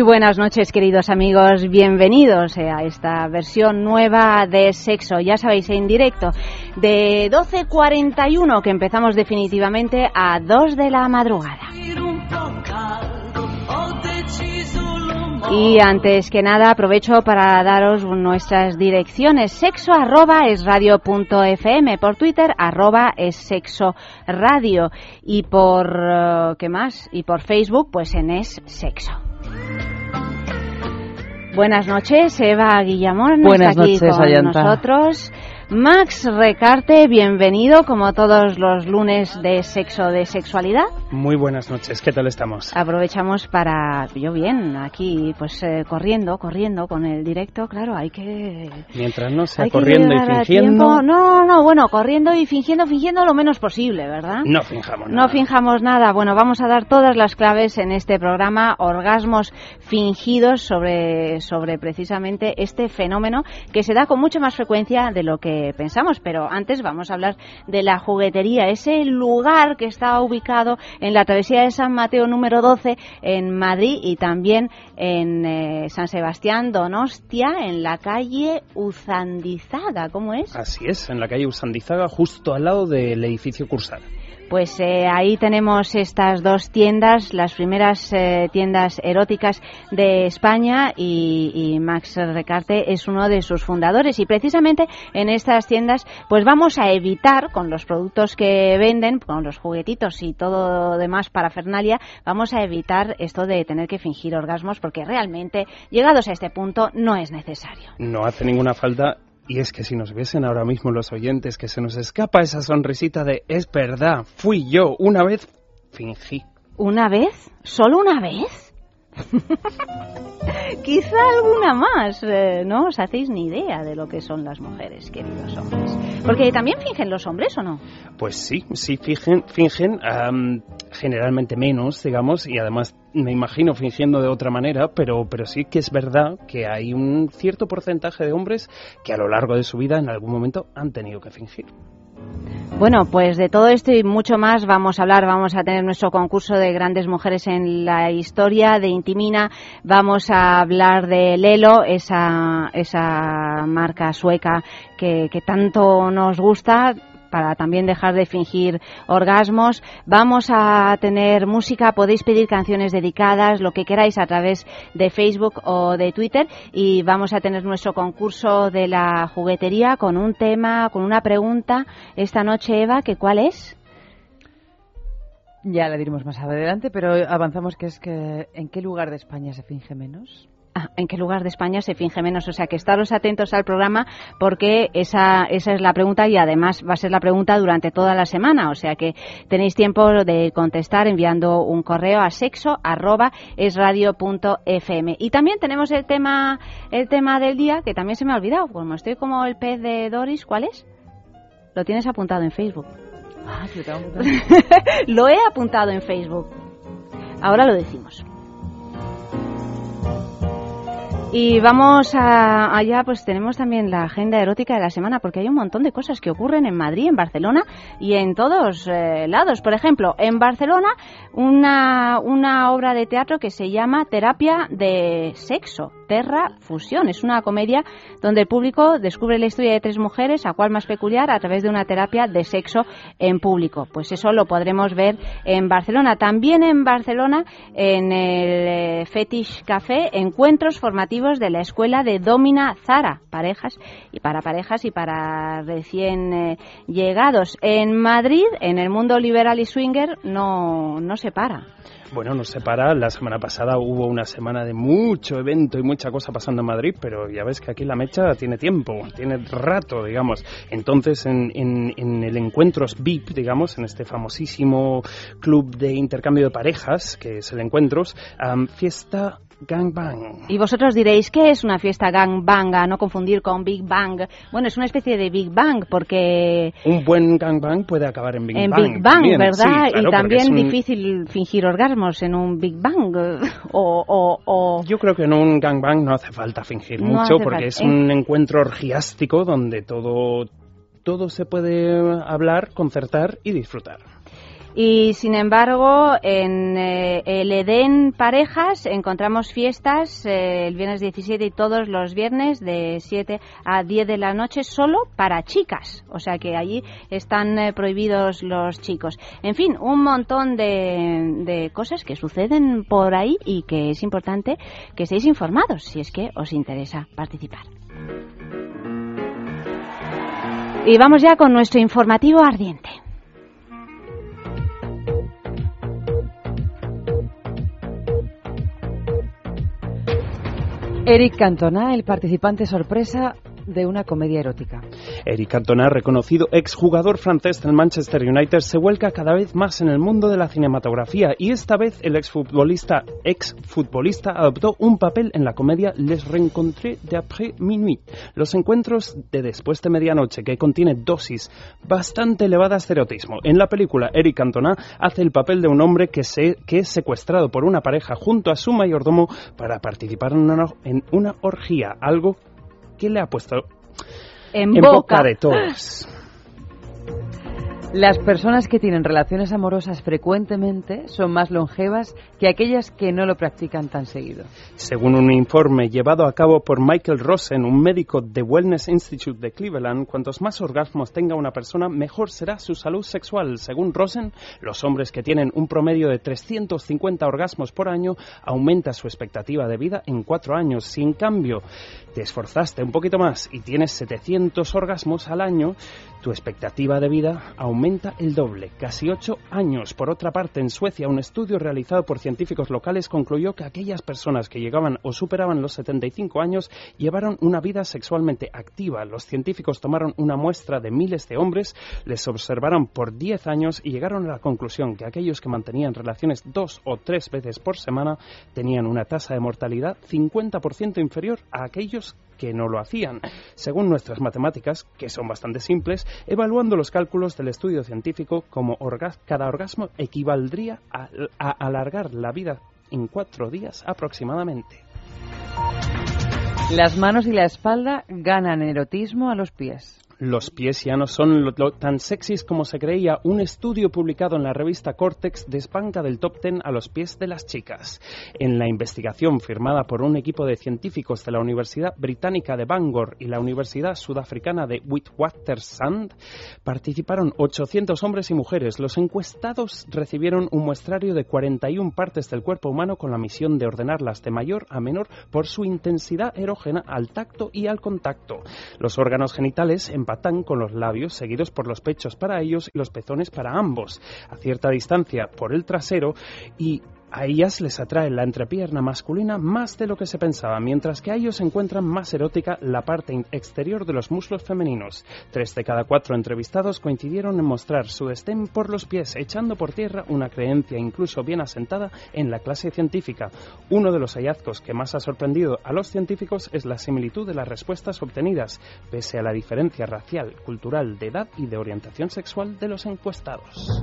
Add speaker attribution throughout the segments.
Speaker 1: Muy buenas noches, queridos amigos. Bienvenidos a esta versión nueva de Sexo. Ya sabéis, en directo de 12.41 que empezamos definitivamente a 2 de la madrugada. Y antes que nada aprovecho para daros nuestras direcciones sexo arroba es punto fm, por Twitter arroba es sexo radio y por eh, ¿qué más? y por Facebook pues en es sexo. Buenas noches, Eva Guillamón
Speaker 2: Buenas
Speaker 1: está aquí
Speaker 2: noches,
Speaker 1: con
Speaker 2: Ayanta.
Speaker 1: nosotros. Max Recarte, bienvenido como todos los lunes de sexo de sexualidad.
Speaker 2: Muy buenas noches, ¿qué tal estamos?
Speaker 1: Aprovechamos para, yo bien, aquí pues eh, corriendo, corriendo con el directo, claro, hay que...
Speaker 2: Mientras no sea corriendo y fingiendo.
Speaker 1: No, no, bueno, corriendo y fingiendo, fingiendo lo menos posible, ¿verdad?
Speaker 2: no finjamos
Speaker 1: No
Speaker 2: nada.
Speaker 1: finjamos nada. Bueno, vamos a dar todas las claves en este programa, orgasmos fingidos sobre, sobre precisamente este fenómeno que se da con mucha más frecuencia de lo que pensamos. Pero antes vamos a hablar de la juguetería, ese lugar que está ubicado en la travesía de San Mateo número 12 en Madrid y también en eh, San Sebastián Donostia, en la calle Uzandizaga. ¿Cómo es?
Speaker 2: Así es, en la calle Usandizaga, justo al lado del edificio Cursal.
Speaker 1: Pues eh, ahí tenemos estas dos tiendas, las primeras eh, tiendas eróticas de España y, y Max Recarte es uno de sus fundadores y precisamente en estas tiendas pues vamos a evitar con los productos que venden, con los juguetitos y todo demás para Fernalia, vamos a evitar esto de tener que fingir orgasmos porque realmente llegados a este punto no es necesario.
Speaker 2: No hace ninguna falta. Y es que si nos viesen ahora mismo los oyentes que se nos escapa esa sonrisita de es verdad, fui yo, una vez fingí.
Speaker 1: ¿Una vez? ¿Solo una vez? Quizá alguna más, eh, no os hacéis ni idea de lo que son las mujeres, queridos hombres. Porque también fingen los hombres, ¿o no?
Speaker 2: Pues sí, sí fingen, fingen am, generalmente menos, digamos, y además me imagino fingiendo de otra manera, pero, pero sí que es verdad que hay un cierto porcentaje de hombres que a lo largo de su vida en algún momento han tenido que fingir.
Speaker 1: Bueno, pues de todo esto y mucho más vamos a hablar. Vamos a tener nuestro concurso de grandes mujeres en la historia de Intimina. Vamos a hablar de Lelo, esa, esa marca sueca que, que tanto nos gusta para también dejar de fingir orgasmos. Vamos a tener música, podéis pedir canciones dedicadas, lo que queráis a través de Facebook o de Twitter y vamos a tener nuestro concurso de la juguetería con un tema, con una pregunta esta noche, Eva, que cuál es?
Speaker 3: Ya la diremos más adelante, pero avanzamos que es que ¿en qué lugar de España se finge menos?
Speaker 1: Ah, ¿En qué lugar de España se finge menos? O sea, que estaros atentos al programa porque esa, esa es la pregunta y además va a ser la pregunta durante toda la semana. O sea, que tenéis tiempo de contestar enviando un correo a sexo arroba esradio.fm. Y también tenemos el tema, el tema del día que también se me ha olvidado. Como estoy como el pez de Doris, ¿cuál es? Lo tienes apuntado en Facebook.
Speaker 3: Ah, apuntado.
Speaker 1: lo he apuntado en Facebook. Ahora lo decimos. Y vamos a, allá, pues tenemos también la agenda erótica de la semana, porque hay un montón de cosas que ocurren en Madrid, en Barcelona y en todos eh, lados. Por ejemplo, en Barcelona, una, una obra de teatro que se llama Terapia de Sexo, Terra Fusión. Es una comedia donde el público descubre la historia de tres mujeres, a cual más peculiar, a través de una terapia de sexo en público. Pues eso lo podremos ver en Barcelona. También en Barcelona, en el eh, Fetish Café, encuentros formativos de la escuela de Domina Zara, parejas y para parejas y para recién eh, llegados. En Madrid, en el mundo liberal y swinger, no, no se para.
Speaker 2: Bueno, nos separa. La semana pasada hubo una semana de mucho evento y mucha cosa pasando en Madrid, pero ya ves que aquí la mecha tiene tiempo, tiene rato, digamos. Entonces, en, en, el Encuentros VIP, digamos, en este famosísimo club de intercambio de parejas, que es el Encuentros, fiesta gangbang.
Speaker 1: Y vosotros diréis, ¿qué es una fiesta gangbang? A no confundir con Big Bang. Bueno, es una especie de Big Bang porque...
Speaker 2: Un buen gangbang puede acabar en Big
Speaker 1: en
Speaker 2: Bang.
Speaker 1: Big Bang, ¿verdad? y también difícil fingir orgasmos en un Big Bang. o,
Speaker 2: Yo creo que en un gangbang no hace falta fingir mucho porque es un encuentro orgiástico donde todo, todo se puede hablar, concertar y disfrutar.
Speaker 1: Y sin embargo, en eh, el Edén Parejas encontramos fiestas eh, el viernes 17 y todos los viernes de 7 a 10 de la noche solo para chicas. O sea que allí están eh, prohibidos los chicos. En fin, un montón de, de cosas que suceden por ahí y que es importante que estéis informados si es que os interesa participar. Y vamos ya con nuestro informativo ardiente.
Speaker 3: Eric Cantona, el participante sorpresa de una comedia erótica.
Speaker 2: Eric Cantona, reconocido exjugador francés del Manchester United, se vuelca cada vez más en el mundo de la cinematografía y esta vez el exfutbolista, exfutbolista adoptó un papel en la comedia Les Rencontrés d'après minuit, los encuentros de después de medianoche, que contiene dosis bastante elevadas de erotismo. En la película, Eric Cantona hace el papel de un hombre que, se, que es secuestrado por una pareja junto a su mayordomo para participar en una, en una orgía, algo ¿Qué le ha puesto
Speaker 1: en, boca.
Speaker 2: de todos?
Speaker 3: Las personas que tienen relaciones amorosas frecuentemente son más longevas que aquellas que no lo practican tan seguido.
Speaker 2: Según un informe llevado a cabo por Michael Rosen, un médico de Wellness Institute de Cleveland, cuantos más orgasmos tenga una persona, mejor será su salud sexual. Según Rosen, los hombres que tienen un promedio de 350 orgasmos por año aumenta su expectativa de vida en cuatro años. Si en cambio te esforzaste un poquito más y tienes 700 orgasmos al año, tu expectativa de vida aumenta el doble, casi ocho años. Por otra parte, en Suecia, un estudio realizado por científicos locales concluyó que aquellas personas que llegaban o superaban los 75 años llevaron una vida sexualmente activa. Los científicos tomaron una muestra de miles de hombres, les observaron por 10 años y llegaron a la conclusión que aquellos que mantenían relaciones dos o tres veces por semana tenían una tasa de mortalidad 50% inferior a aquellos que no lo hacían. Según nuestras matemáticas, que son bastante simples, evaluando los cálculos del estudio científico, como cada orgasmo equivaldría a, a alargar la vida en cuatro días aproximadamente.
Speaker 3: Las manos y la espalda ganan erotismo a los pies
Speaker 2: los pies ya no son tan sexys como se creía. Un estudio publicado en la revista Cortex despanca del top ten a los pies de las chicas. En la investigación firmada por un equipo de científicos de la Universidad Británica de Bangor y la Universidad Sudafricana de Witwatersrand participaron 800 hombres y mujeres. Los encuestados recibieron un muestrario de 41 partes del cuerpo humano con la misión de ordenarlas de mayor a menor por su intensidad erógena al tacto y al contacto. Los órganos genitales en empatan con los labios, seguidos por los pechos para ellos y los pezones para ambos, a cierta distancia por el trasero y a ellas les atrae la entrepierna masculina más de lo que se pensaba, mientras que a ellos encuentran más erótica la parte exterior de los muslos femeninos. Tres de cada cuatro entrevistados coincidieron en mostrar su destén por los pies, echando por tierra una creencia incluso bien asentada en la clase científica. Uno de los hallazgos que más ha sorprendido a los científicos es la similitud de las respuestas obtenidas, pese a la diferencia racial, cultural, de edad y de orientación sexual de los encuestados.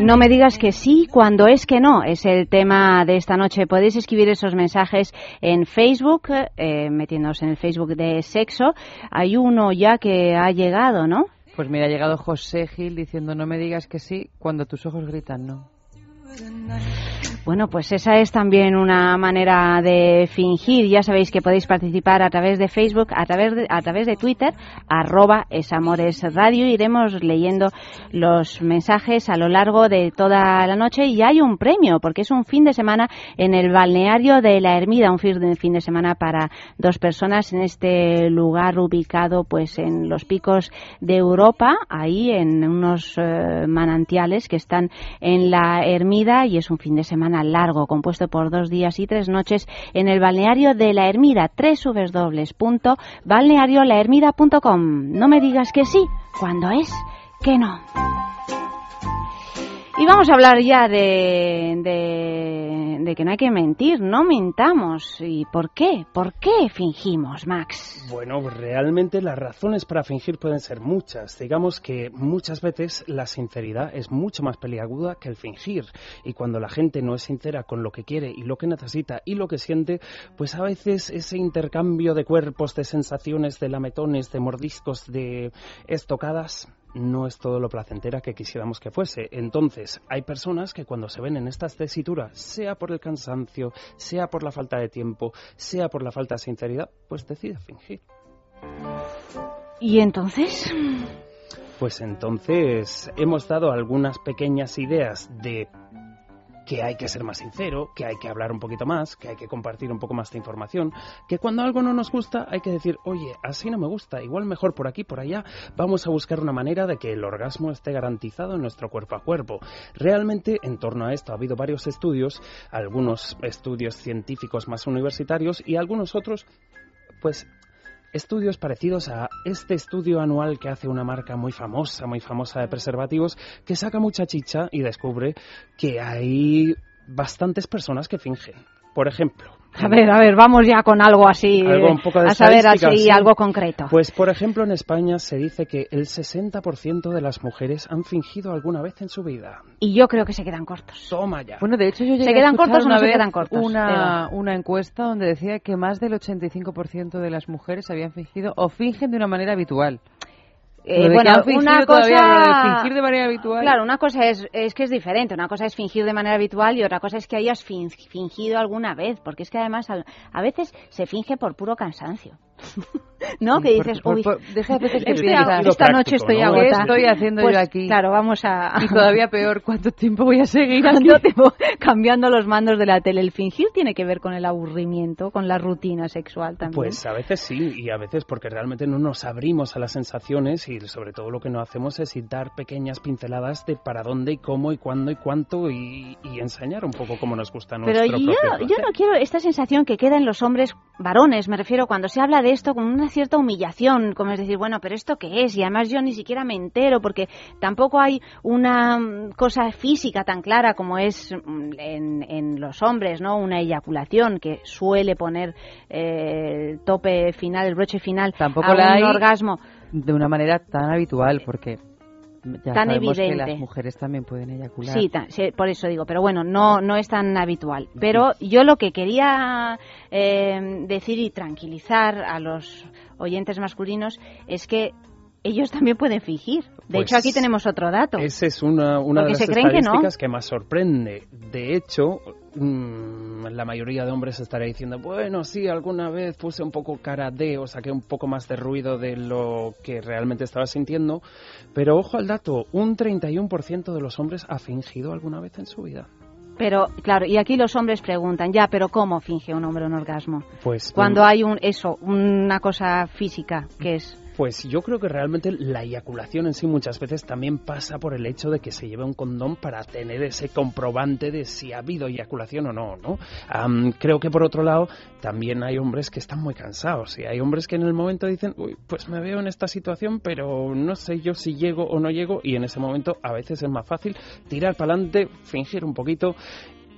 Speaker 1: No me digas que sí cuando es que no, es el tema de esta noche. Podéis escribir esos mensajes en Facebook, eh, metiéndonos en el Facebook de Sexo. Hay uno ya que ha llegado, ¿no?
Speaker 3: Pues mira, ha llegado José Gil diciendo no me digas que sí cuando tus ojos gritan no.
Speaker 1: Bueno, pues esa es también una manera de fingir. Ya sabéis que podéis participar a través de Facebook, a través de, a través de Twitter, arroba esamores radio. Iremos leyendo los mensajes a lo largo de toda la noche y hay un premio porque es un fin de semana en el balneario de la Ermida, un fin de semana para dos personas en este lugar ubicado pues en los picos de Europa, ahí en unos eh, manantiales que están en la Ermida y es un fin de semana largo, compuesto por dos días y tres noches en el balneario de la Ermida, www.balneariolahermida.com. No me digas que sí, cuando es que no. Y vamos a hablar ya de, de, que no hay que mentir, no mintamos. ¿Y por qué? ¿Por qué fingimos, Max?
Speaker 2: Bueno, realmente las razones para fingir pueden ser muchas. Digamos que muchas veces la sinceridad es mucho más peliaguda que el fingir. Y cuando la gente no es sincera con lo que quiere y lo que necesita y lo que siente, pues a veces ese intercambio de cuerpos, de sensaciones, de lametones, de mordiscos, de estocadas, no es todo lo placentera que quisiéramos que fuese. Entonces, hay personas que cuando se ven en estas tesituras, sea por el cansancio, sea por la falta de tiempo, sea por la falta de sinceridad, pues decide fingir.
Speaker 1: ¿Y entonces?
Speaker 2: Pues entonces hemos dado algunas pequeñas ideas de que hay que ser más sincero, que hay que hablar un poquito más, que hay que compartir un poco más de información, que cuando algo no nos gusta hay que decir, oye, así no me gusta, igual mejor por aquí, por allá, vamos a buscar una manera de que el orgasmo esté garantizado en nuestro cuerpo a cuerpo. Realmente, en torno a esto ha habido varios estudios, algunos estudios científicos más universitarios y algunos otros, pues estudios parecidos a este estudio anual que hace una marca muy famosa, muy famosa de preservativos, que saca mucha chicha y descubre que hay bastantes personas que fingen. Por ejemplo,
Speaker 1: a ver, a ver, vamos ya con algo así, a saber así algo concreto.
Speaker 2: Pues, por ejemplo, en España se dice que el 60% de las mujeres han fingido alguna vez en su vida.
Speaker 1: Y yo creo que se quedan cortos.
Speaker 2: Toma ya.
Speaker 3: Bueno, de hecho yo llegué
Speaker 1: ¿Se quedan cortos
Speaker 3: o
Speaker 1: no se quedan cortos?
Speaker 3: Una, una encuesta donde decía que más del 85% de las mujeres habían fingido o fingen de una manera habitual.
Speaker 1: Eh, bueno, una cosa.
Speaker 3: fingir de manera habitual.
Speaker 1: Claro, una cosa es, es que es diferente. Una cosa es fingir de manera habitual y otra cosa es que hayas fingido alguna vez. Porque es que además a veces se finge por puro cansancio. ¿No? Que dices, uy,
Speaker 3: deja de veces que
Speaker 1: esta noche estoy
Speaker 3: ¿no?
Speaker 1: agotada.
Speaker 3: ¿Qué estoy haciendo
Speaker 1: pues,
Speaker 3: yo aquí?
Speaker 1: Claro, vamos a...
Speaker 3: Y todavía peor, ¿cuánto tiempo voy a seguir aquí?
Speaker 1: Tiempo, cambiando los mandos de la tele. El fingir tiene que ver con el aburrimiento, con la rutina sexual también.
Speaker 2: Pues a veces sí, y a veces porque realmente no nos abrimos a las sensaciones y sobre todo lo que no hacemos es dar pequeñas pinceladas de para dónde y cómo y cuándo y cuánto y, y enseñar un poco cómo nos gusta nuestro
Speaker 1: Pero yo, yo no quiero esta sensación que queda en los hombres varones, me refiero cuando se habla de esto con una cierta humillación, como es decir, bueno, pero ¿esto qué es? Y además yo ni siquiera me entero porque tampoco hay una mm, cosa física tan clara como es mm, en, en los hombres, ¿no? Una eyaculación que suele poner eh, el tope final, el broche final
Speaker 3: tampoco
Speaker 1: a
Speaker 3: la
Speaker 1: un
Speaker 3: hay
Speaker 1: orgasmo.
Speaker 3: De una manera tan habitual, porque ya
Speaker 1: Tan
Speaker 3: sabemos que
Speaker 1: evidente.
Speaker 3: las mujeres también pueden eyacular.
Speaker 1: Sí, sí, por eso digo, pero bueno, no, no es tan habitual. Pero yo lo que quería eh, decir y tranquilizar a los oyentes masculinos es que ellos también pueden fingir. De
Speaker 2: Pues
Speaker 1: hecho, aquí tenemos otro dato.
Speaker 2: Esa es una, una de las
Speaker 1: que no.
Speaker 2: estadísticas que, más sorprende. De hecho, mm, la mayoría de hombres estará diciendo, bueno, sí, alguna vez puse un poco cara de o saqué un poco más de ruido de lo que realmente estaba sintiendo. Pero ojo al dato, un 31% de los hombres ha fingido alguna vez en su vida.
Speaker 1: Pero, claro, y aquí los hombres preguntan, ya, pero ¿cómo finge un hombre un orgasmo?
Speaker 2: Pues
Speaker 1: Cuando hay un, eso, una cosa física, que es...
Speaker 2: Pues yo creo que realmente la eyaculación en sí muchas veces también pasa por el hecho de que se lleve un condón para tener ese comprobante de si ha habido eyaculación o no, ¿no? Am, creo que por otro lado también hay hombres que están muy cansados y hay hombres que en el momento dicen, uy, pues me veo en esta situación, pero no sé yo si llego o no llego y en ese momento a veces es más fácil tirar para adelante, fingir un poquito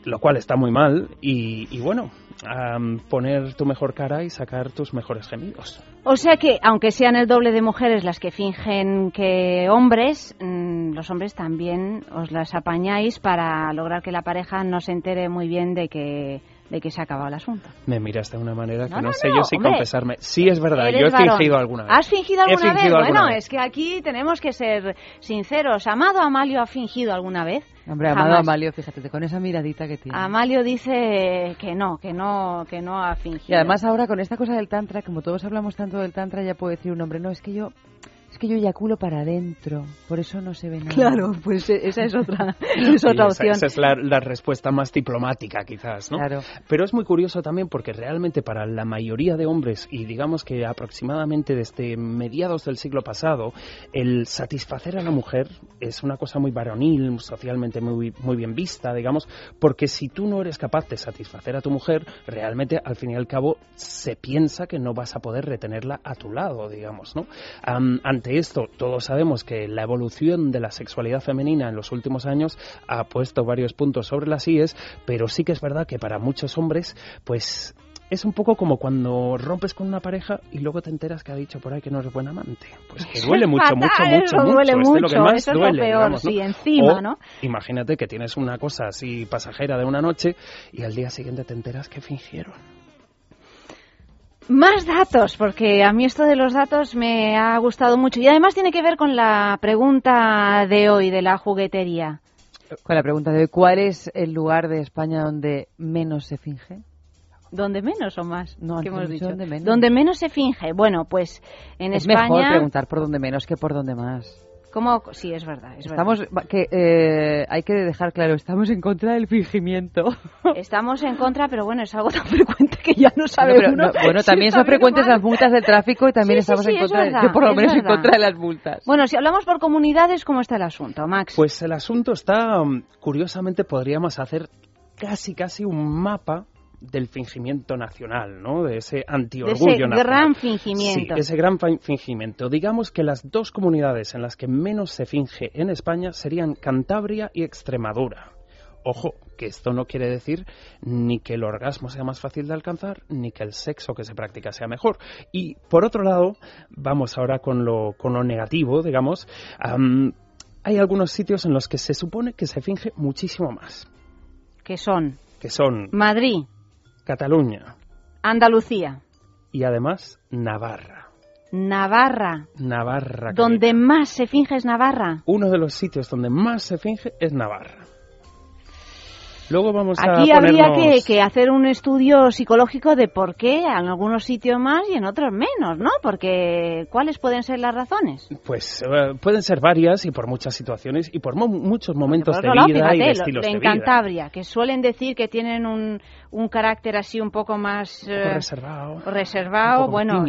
Speaker 2: lo cual está muy mal y, y bueno, am, poner tu mejor cara y sacar tus mejores gemidos.
Speaker 1: O sea que, aunque sean el doble de mujeres las que fingen que hombres, mm, los hombres también os las apañáis para lograr que la pareja no se entere muy bien de que de que se ha acabado el asunto.
Speaker 2: Me miras de una manera que
Speaker 1: No,
Speaker 2: no,
Speaker 1: no,
Speaker 2: sé
Speaker 1: no,
Speaker 2: yo si
Speaker 1: hombre.
Speaker 2: confesarme. Sí, es verdad, yo he
Speaker 1: varón.
Speaker 2: fingido alguna vez.
Speaker 1: ¿Has fingido alguna vez?
Speaker 2: alguna
Speaker 1: bueno,
Speaker 2: vez.
Speaker 1: es que aquí tenemos que ser sinceros. ¿Amado Amalio ha fingido alguna vez?
Speaker 3: Hombre, amado
Speaker 1: Jamás.
Speaker 3: Amalio, fíjate, con esa miradita que tiene.
Speaker 1: Amalio dice que no, que no, que no ha fingido.
Speaker 3: Y además ahora con esta cosa del tantra, como todos hablamos tanto del tantra, ya puede decir un hombre, no, es que yo es que yo eyaculo para adentro, por eso no se ve nada.
Speaker 1: Claro, pues esa es otra, es
Speaker 2: Sí,
Speaker 1: otra
Speaker 2: esa-
Speaker 1: opción.
Speaker 2: Esa es la, la respuesta más diplomática, quizás, ¿no?
Speaker 3: Claro.
Speaker 2: Pero es muy curioso también porque realmente para la mayoría de hombres, y digamos que aproximadamente desde mediados del siglo pasado, el satisfacer a la mujer es una cosa muy varonil, socialmente muy, muy bien vista, digamos, porque si tú no eres capaz de satisfacer a tu mujer, realmente al fin y al cabo se piensa que no vas a poder retenerla a tu lado, digamos, ¿no? Ante esto, todos sabemos que la evolución de la sexualidad femenina en los últimos años ha puesto varios puntos sobre las IES, pero sí que es verdad que para muchos hombres, pues es un poco como cuando rompes con una pareja y luego te enteras que ha dicho por ahí que no eres buen amante. Pues que duele
Speaker 1: es
Speaker 2: mucho, mucho, mucho, mucho.
Speaker 1: duele
Speaker 2: Es lo que
Speaker 1: mucho,
Speaker 2: más
Speaker 1: eso es lo
Speaker 2: duele,
Speaker 1: peor,
Speaker 2: digamos, ¿no?
Speaker 1: sí, encima,
Speaker 2: O,
Speaker 1: ¿no?
Speaker 2: Imagínate que tienes una cosa así pasajera de una noche y al día siguiente te enteras que fingieron.
Speaker 1: Más datos, porque a mí esto de los datos me ha gustado mucho y además tiene que ver con la pregunta de hoy de la juguetería.
Speaker 3: Con la pregunta de hoy, ¿cuál es el lugar de España donde menos se finge?
Speaker 1: ¿Dónde menos o más?
Speaker 3: No,
Speaker 1: ¿Qué
Speaker 3: antes
Speaker 1: hemos
Speaker 3: dicho donde menos.
Speaker 1: Donde menos se finge. Bueno, pues en
Speaker 3: es mejor
Speaker 1: España.
Speaker 3: preguntar por donde menos que por donde más.
Speaker 1: ¿Cómo? Sí, es verdad. Es
Speaker 3: Estamos,
Speaker 1: verdad.
Speaker 3: que eh, hay que dejar claro, estamos en contra del fingimiento.
Speaker 1: Estamos en contra, pero bueno, es algo tan frecuente que ya no sabe
Speaker 3: No, pero
Speaker 1: uno
Speaker 3: no, bueno,
Speaker 1: si
Speaker 3: también son frecuentes
Speaker 1: mal.
Speaker 3: las multas del tráfico y también
Speaker 1: Sí,
Speaker 3: estamos
Speaker 1: sí,
Speaker 3: en
Speaker 1: es
Speaker 3: contra, de- yo por lo menos en contra de las multas.
Speaker 1: Bueno, si hablamos por comunidades, ¿cómo está el asunto, Max?
Speaker 2: Pues el asunto está, um, curiosamente, podríamos hacer casi, casi un mapa del fingimiento nacional, ¿no? De ese antiorgullo nacional.
Speaker 1: gran fingimiento.
Speaker 2: Sí, ese gran fin- fingimiento. Digamos que las dos comunidades en las que menos se finge en España serían Cantabria y Extremadura. Ojo, que esto no quiere decir ni que el orgasmo sea más fácil de alcanzar, ni que el sexo que se practica sea mejor. Y por otro lado, vamos ahora con lo, con lo negativo, digamos. am, hay algunos sitios en los que se supone que se finge muchísimo más,
Speaker 1: Que son
Speaker 2: que son
Speaker 1: Madrid,
Speaker 2: Cataluña
Speaker 1: Andalucía,
Speaker 2: y además Navarra.
Speaker 1: Navarra.
Speaker 2: Navarra.
Speaker 1: Donde
Speaker 2: querida.
Speaker 1: más se finge es Navarra.
Speaker 2: uno de los sitios donde más se finge es Navarra. Luego vamos
Speaker 1: Aquí
Speaker 2: a
Speaker 1: habría que,
Speaker 2: ponernos...
Speaker 1: que hacer un estudio psicológico de por qué en algunos sitios más y en otros menos, ¿no? Porque ¿cuáles pueden ser las razones?
Speaker 2: Pues eh, pueden ser varias y por muchas situaciones y por mo- muchos momentos de
Speaker 1: lado,
Speaker 2: vida y de estilos
Speaker 1: lo-
Speaker 2: de
Speaker 1: en. Cantabria, que suelen decir que tienen un, un carácter así un poco más
Speaker 2: Un poco
Speaker 1: eh,
Speaker 2: reservado.
Speaker 1: reservado,
Speaker 2: un poco
Speaker 1: bueno,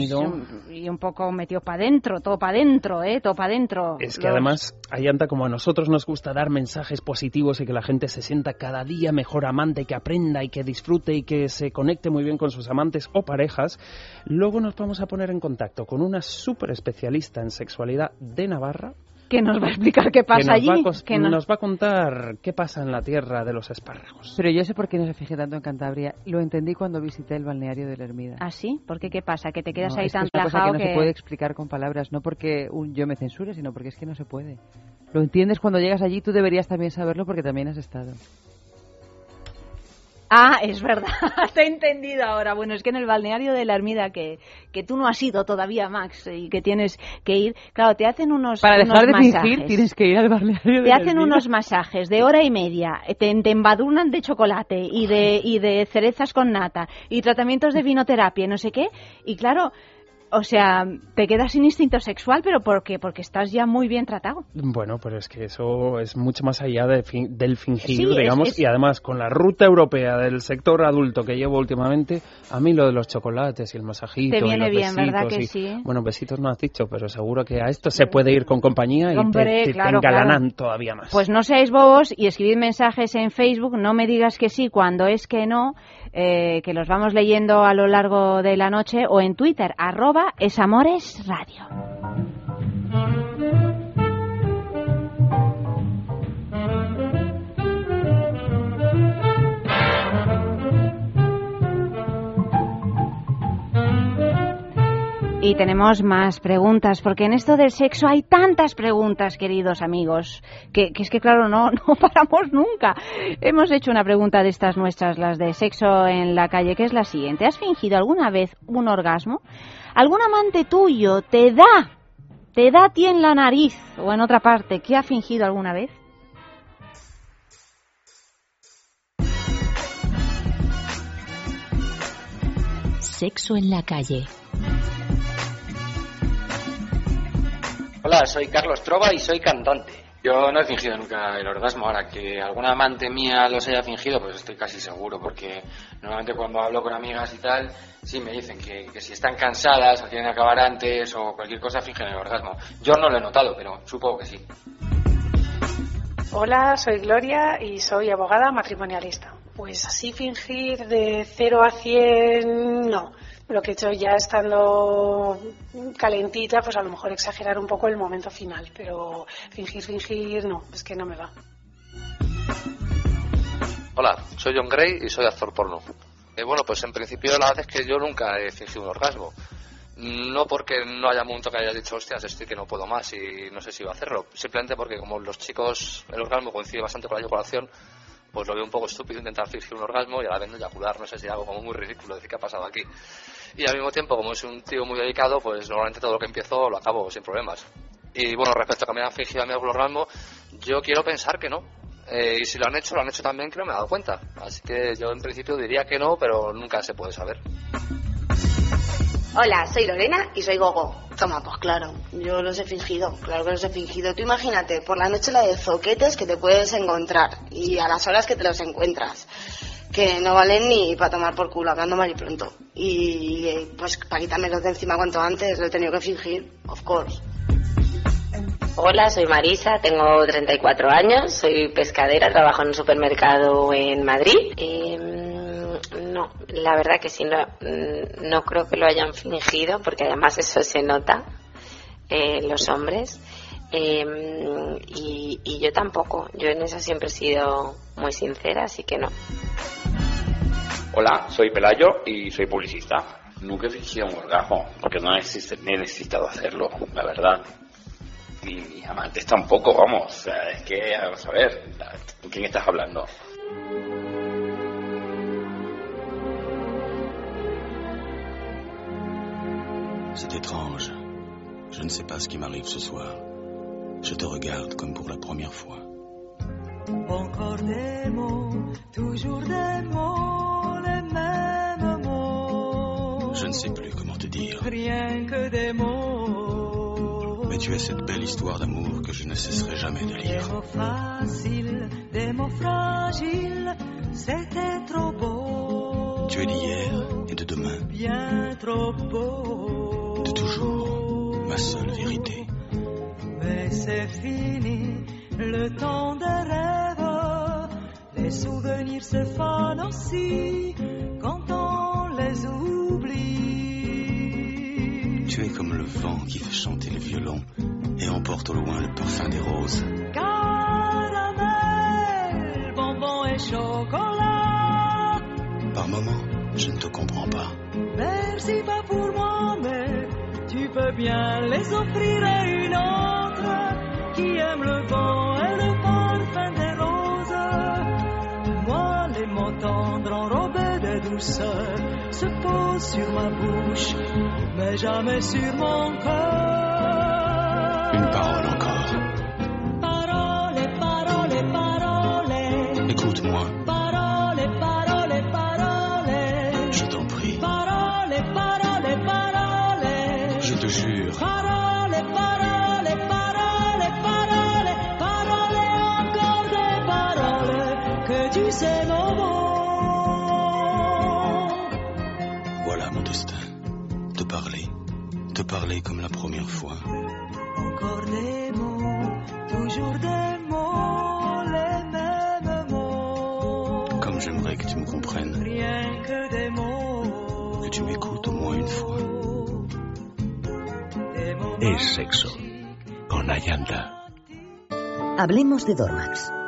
Speaker 1: y un poco metido para adentro, todo para adentro, ¿eh? Todo para adentro.
Speaker 2: Es que
Speaker 1: Los-
Speaker 2: además, Ayanta, como a nosotros nos gusta dar mensajes positivos y que la gente se sienta cada día mejor amante, que aprenda y que disfrute y que se conecte muy bien con sus amantes o parejas, luego nos vamos a poner en contacto con una súper especialista en sexualidad de Navarra
Speaker 1: que nos va a explicar qué pasa allí.
Speaker 2: va a, cos-
Speaker 1: que nos-
Speaker 2: nos va a contar qué pasa en la tierra de los espárragos.
Speaker 3: Pero yo sé por qué no se fije tanto en Cantabria. Lo entendí cuando visité el balneario de la Ermida.
Speaker 1: ¿Ah, sí? ¿Por qué? ¿Qué pasa? ¿Que te quedas
Speaker 3: No,
Speaker 1: ahí
Speaker 3: es que
Speaker 1: tan
Speaker 3: es una cosa que no
Speaker 1: que...
Speaker 3: se puede explicar con palabras, no porque un- yo me censure, sino porque es que no se puede. Lo entiendes cuando llegas allí, tú deberías también saberlo porque también has estado.
Speaker 1: Ah, es verdad, te he entendido ahora. Bueno, es que en el balneario de la Ermida, que, que tú no has ido todavía, Max, y que tienes que ir, claro, te hacen unos,
Speaker 3: Para
Speaker 1: unos
Speaker 3: dejar de
Speaker 1: masajes.
Speaker 3: fingir tienes que ir al balneario de
Speaker 1: Te
Speaker 3: la
Speaker 1: hacen unos masajes de hora y media, te, te embadurnan de chocolate y de, y de cerezas con nata y tratamientos de vinoterapia no sé qué. Y claro, o sea, te quedas sin instinto sexual, pero ¿por qué? Porque estás ya muy bien tratado.
Speaker 2: Bueno, pero es que eso es mucho más allá de del fingir,
Speaker 1: Sí,
Speaker 2: digamos,
Speaker 1: es-
Speaker 2: y además con la ruta europea del sector adulto que llevo últimamente, a mí lo de los chocolates y el masajito
Speaker 1: Te viene
Speaker 2: y los
Speaker 1: bien, ¿verdad
Speaker 2: besitos
Speaker 1: que
Speaker 2: y-
Speaker 1: sí?
Speaker 2: Bueno, besitos no has dicho, pero seguro que a esto se puede ir con compañía y te-
Speaker 1: Hombre,
Speaker 2: te, te
Speaker 1: claro,
Speaker 2: engalanan todavía más.
Speaker 1: Pues no seáis bobos y escribid mensajes en Facebook, no me digas que sí cuando es que no, eh, que los vamos leyendo a lo largo de la noche, o en Twitter, arroba esamores Y tenemos más preguntas, porque en esto del sexo hay tantas preguntas, queridos amigos, que, es que, claro, no, no paramos nunca. Hemos hecho una pregunta de estas nuestras, las de sexo en la calle, que es la siguiente. ¿Has fingido alguna vez un orgasmo? ¿Algún amante tuyo te da, te da a ti en la nariz o en otra parte que ha fingido alguna vez?
Speaker 4: Sexo en la calle.
Speaker 5: Hola, soy Carlos Trova y soy cantante. Yo no he fingido nunca el orgasmo. Ahora que alguna amante mía los haya fingido, pues estoy casi seguro, porque normalmente cuando hablo con amigas y tal, sí me dicen que, que si están cansadas o quieren acabar antes o cualquier cosa, fingen el orgasmo. Yo no lo he notado, pero supongo que sí.
Speaker 6: Hola, soy Gloria y soy abogada matrimonialista. Pues así fingir de 0 a 100, no. Lo que he hecho ya estando calentita, pues a lo mejor exagerar un poco el momento final, pero fingir, fingir, no, es que no me va.
Speaker 7: Hola, soy John Gray y soy actor porno. Eh, bueno, pues en principio la verdad es que yo nunca he fingido un orgasmo. No porque no haya momento que haya dicho, hostias, estoy que no puedo más y no sé si iba a hacerlo. Simplemente porque como los chicos, el orgasmo coincide bastante con la eyaculación, pues lo veo un poco estúpido intentar fingir un orgasmo y a la vez no eyacular, no sé si algo como muy ridículo, decir qué ha pasado aquí. Y al mismo tiempo, como es un tío muy dedicado, pues normalmente todo lo que empiezo lo acabo sin problemas. Y bueno, respecto a que me han fingido a mí algún orgasmo, yo quiero pensar que no. Eh, y si lo han hecho, lo han hecho también que no me he dado cuenta. Así que yo en principio diría que no, pero nunca se puede saber.
Speaker 8: Hola, soy Lorena y soy Gogo. Toma, pues claro, yo los he fingido, claro que los he fingido. Tú imagínate, por la noche la de zoquetes que te puedes encontrar y a las horas que te los encuentras, que no valen ni para tomar por culo, hablando mal y pronto. Y pues para quitármelos de encima cuanto antes lo he tenido que fingir, of course.
Speaker 9: Hola, soy Marisa, tengo 34 años, soy pescadera, trabajo en un supermercado en Madrid. Eh, no, la verdad que sí, no, no creo que lo hayan fingido, porque además eso se nota eh, los hombres. Eh, y, y yo tampoco, yo en eso siempre he sido muy sincera, así que no.
Speaker 10: Hola, soy Pelayo y soy publicista. Nunca he fingido un orgasmo, porque no he necesitado hacerlo, la verdad ni mis amantes tampoco, vamos. O sea, es que, vamos a ver, ¿con quién estás hablando?
Speaker 11: C'est étrange. Je ne sais pas ce qui m'arrive ce soir. Je te regarde comme pour la première fois.
Speaker 12: Encore des mots, toujours des mots, les mêmes mots.
Speaker 11: Je ne sais plus comment te dire.
Speaker 12: Rien que des mots.
Speaker 11: Mais tu es cette belle histoire d'amour que je ne cesserai jamais de lire.
Speaker 12: Des mots faciles, des mots fragiles, c'était trop beau.
Speaker 11: Tu es d'hier et de demain.
Speaker 12: Bien trop beau.
Speaker 11: De toujours, ma seule vérité.
Speaker 12: Mais c'est fini, le temps des rêves. Les souvenirs se fanent aussi quand on les oublie.
Speaker 11: Tu es comme le vent qui fait chanter le violon et emporte au loin le parfum des roses.
Speaker 12: Caramel, bonbon et chocolat.
Speaker 11: Par moments, je ne te comprends pas.
Speaker 12: Merci pas pour moi, mais tu peux bien les offrir à une autre qui aime le vent et le parfum des roses. Moi, les mots tendres enrobés de douceur se posent sur ma bouche, mais jamais sur mon cœur.
Speaker 11: Une parole encore.
Speaker 12: Parole, parole, parole.
Speaker 11: Écoute-moi. Parler comme la première fois.
Speaker 12: Encore des mots, toujours des mots, les mêmes mots.
Speaker 11: Comme j'aimerais que tu me comprennes.
Speaker 12: Rien que des mots.
Speaker 11: Que tu m'écoutes au moins une fois.
Speaker 12: Des mots
Speaker 13: Es sexo. Con Ayanta.
Speaker 4: Hablemos de Dormax.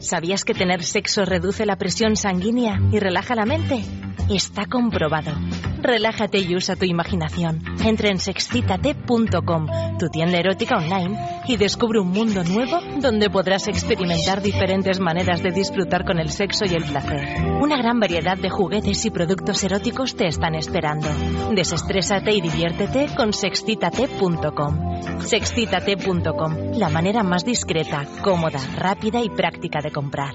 Speaker 14: ¿Sabías que tener sexo reduce la presión sanguínea y relaja la mente? Está comprobado. Relájate y usa tu imaginación. Entra en sexcitate.com, tu tienda erótica online, y descubre un mundo nuevo donde podrás experimentar diferentes maneras de disfrutar con el sexo y el placer. Una gran variedad de juguetes y productos eróticos te están esperando. Desestrésate y diviértete con sexcitate.com. Sexcitate.com, la manera más discreta, cómoda, rápida y práctica de comprar.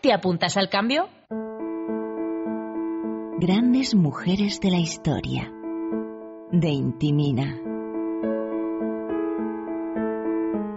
Speaker 4: ¿Te apuntas al cambio?
Speaker 15: Grandes mujeres de la historia. De Intimina.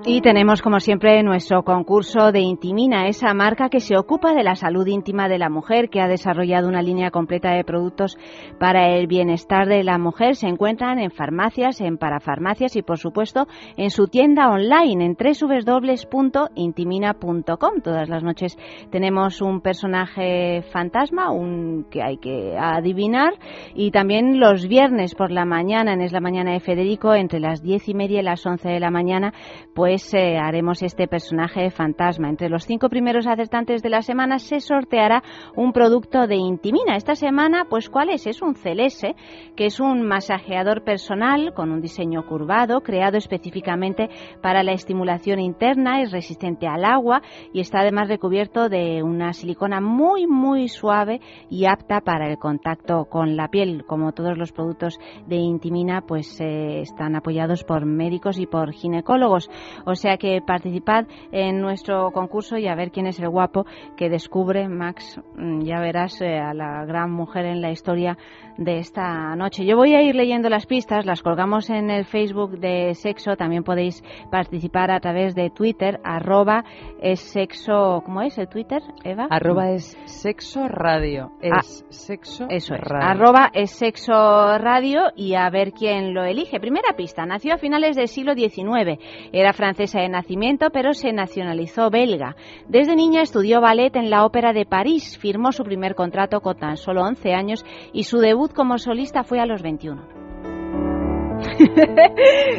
Speaker 1: Y tenemos, como siempre, nuestro concurso de Intimina, esa marca que se ocupa de la salud íntima de la mujer, que ha desarrollado una línea completa de productos para el bienestar de la mujer. Se encuentran en farmacias, en parafarmacias y, por supuesto, en su tienda online en www.intimina.com. Todas las noches tenemos un personaje fantasma, un que hay que adivinar, y también los viernes por la mañana, en Es la Mañana de Federico, entre las diez y media y las once de la mañana, pues eh, haremos este personaje fantasma. Entre los cinco primeros acertantes de la semana se sorteará un producto de Intimina. Esta semana, pues, ¿cuál es? Es un Celese, que es un masajeador personal con un diseño curvado, creado específicamente para la estimulación interna, es resistente al agua y está además recubierto de una silicona muy, muy suave y apta para el contacto con la piel. Como todos los productos de Intimina, pues eh, están apoyados por médicos y por ginecólogos. O sea que participad en nuestro concurso y a ver quién es el guapo que descubre, Max, mm, ya verás eh, a la gran mujer en la historia de esta noche. Yo voy a ir leyendo las pistas, las colgamos en el Facebook de Sexo, también podéis participar a través de Twitter, arroba es sexo, ¿cómo es el Twitter, Eva?
Speaker 3: Arroba es sexo radio, es
Speaker 1: Ah,
Speaker 3: sexo
Speaker 1: Eso es,
Speaker 3: radio.
Speaker 1: arroba es sexo radio y a ver quién lo elige. Primera pista, nació a finales del siglo XIX, era francesa de nacimiento pero se nacionalizó belga. Desde niña estudió ballet en la Ópera de París, firmó su primer contrato con tan solo 11 años y su debut como solista fue a los 21.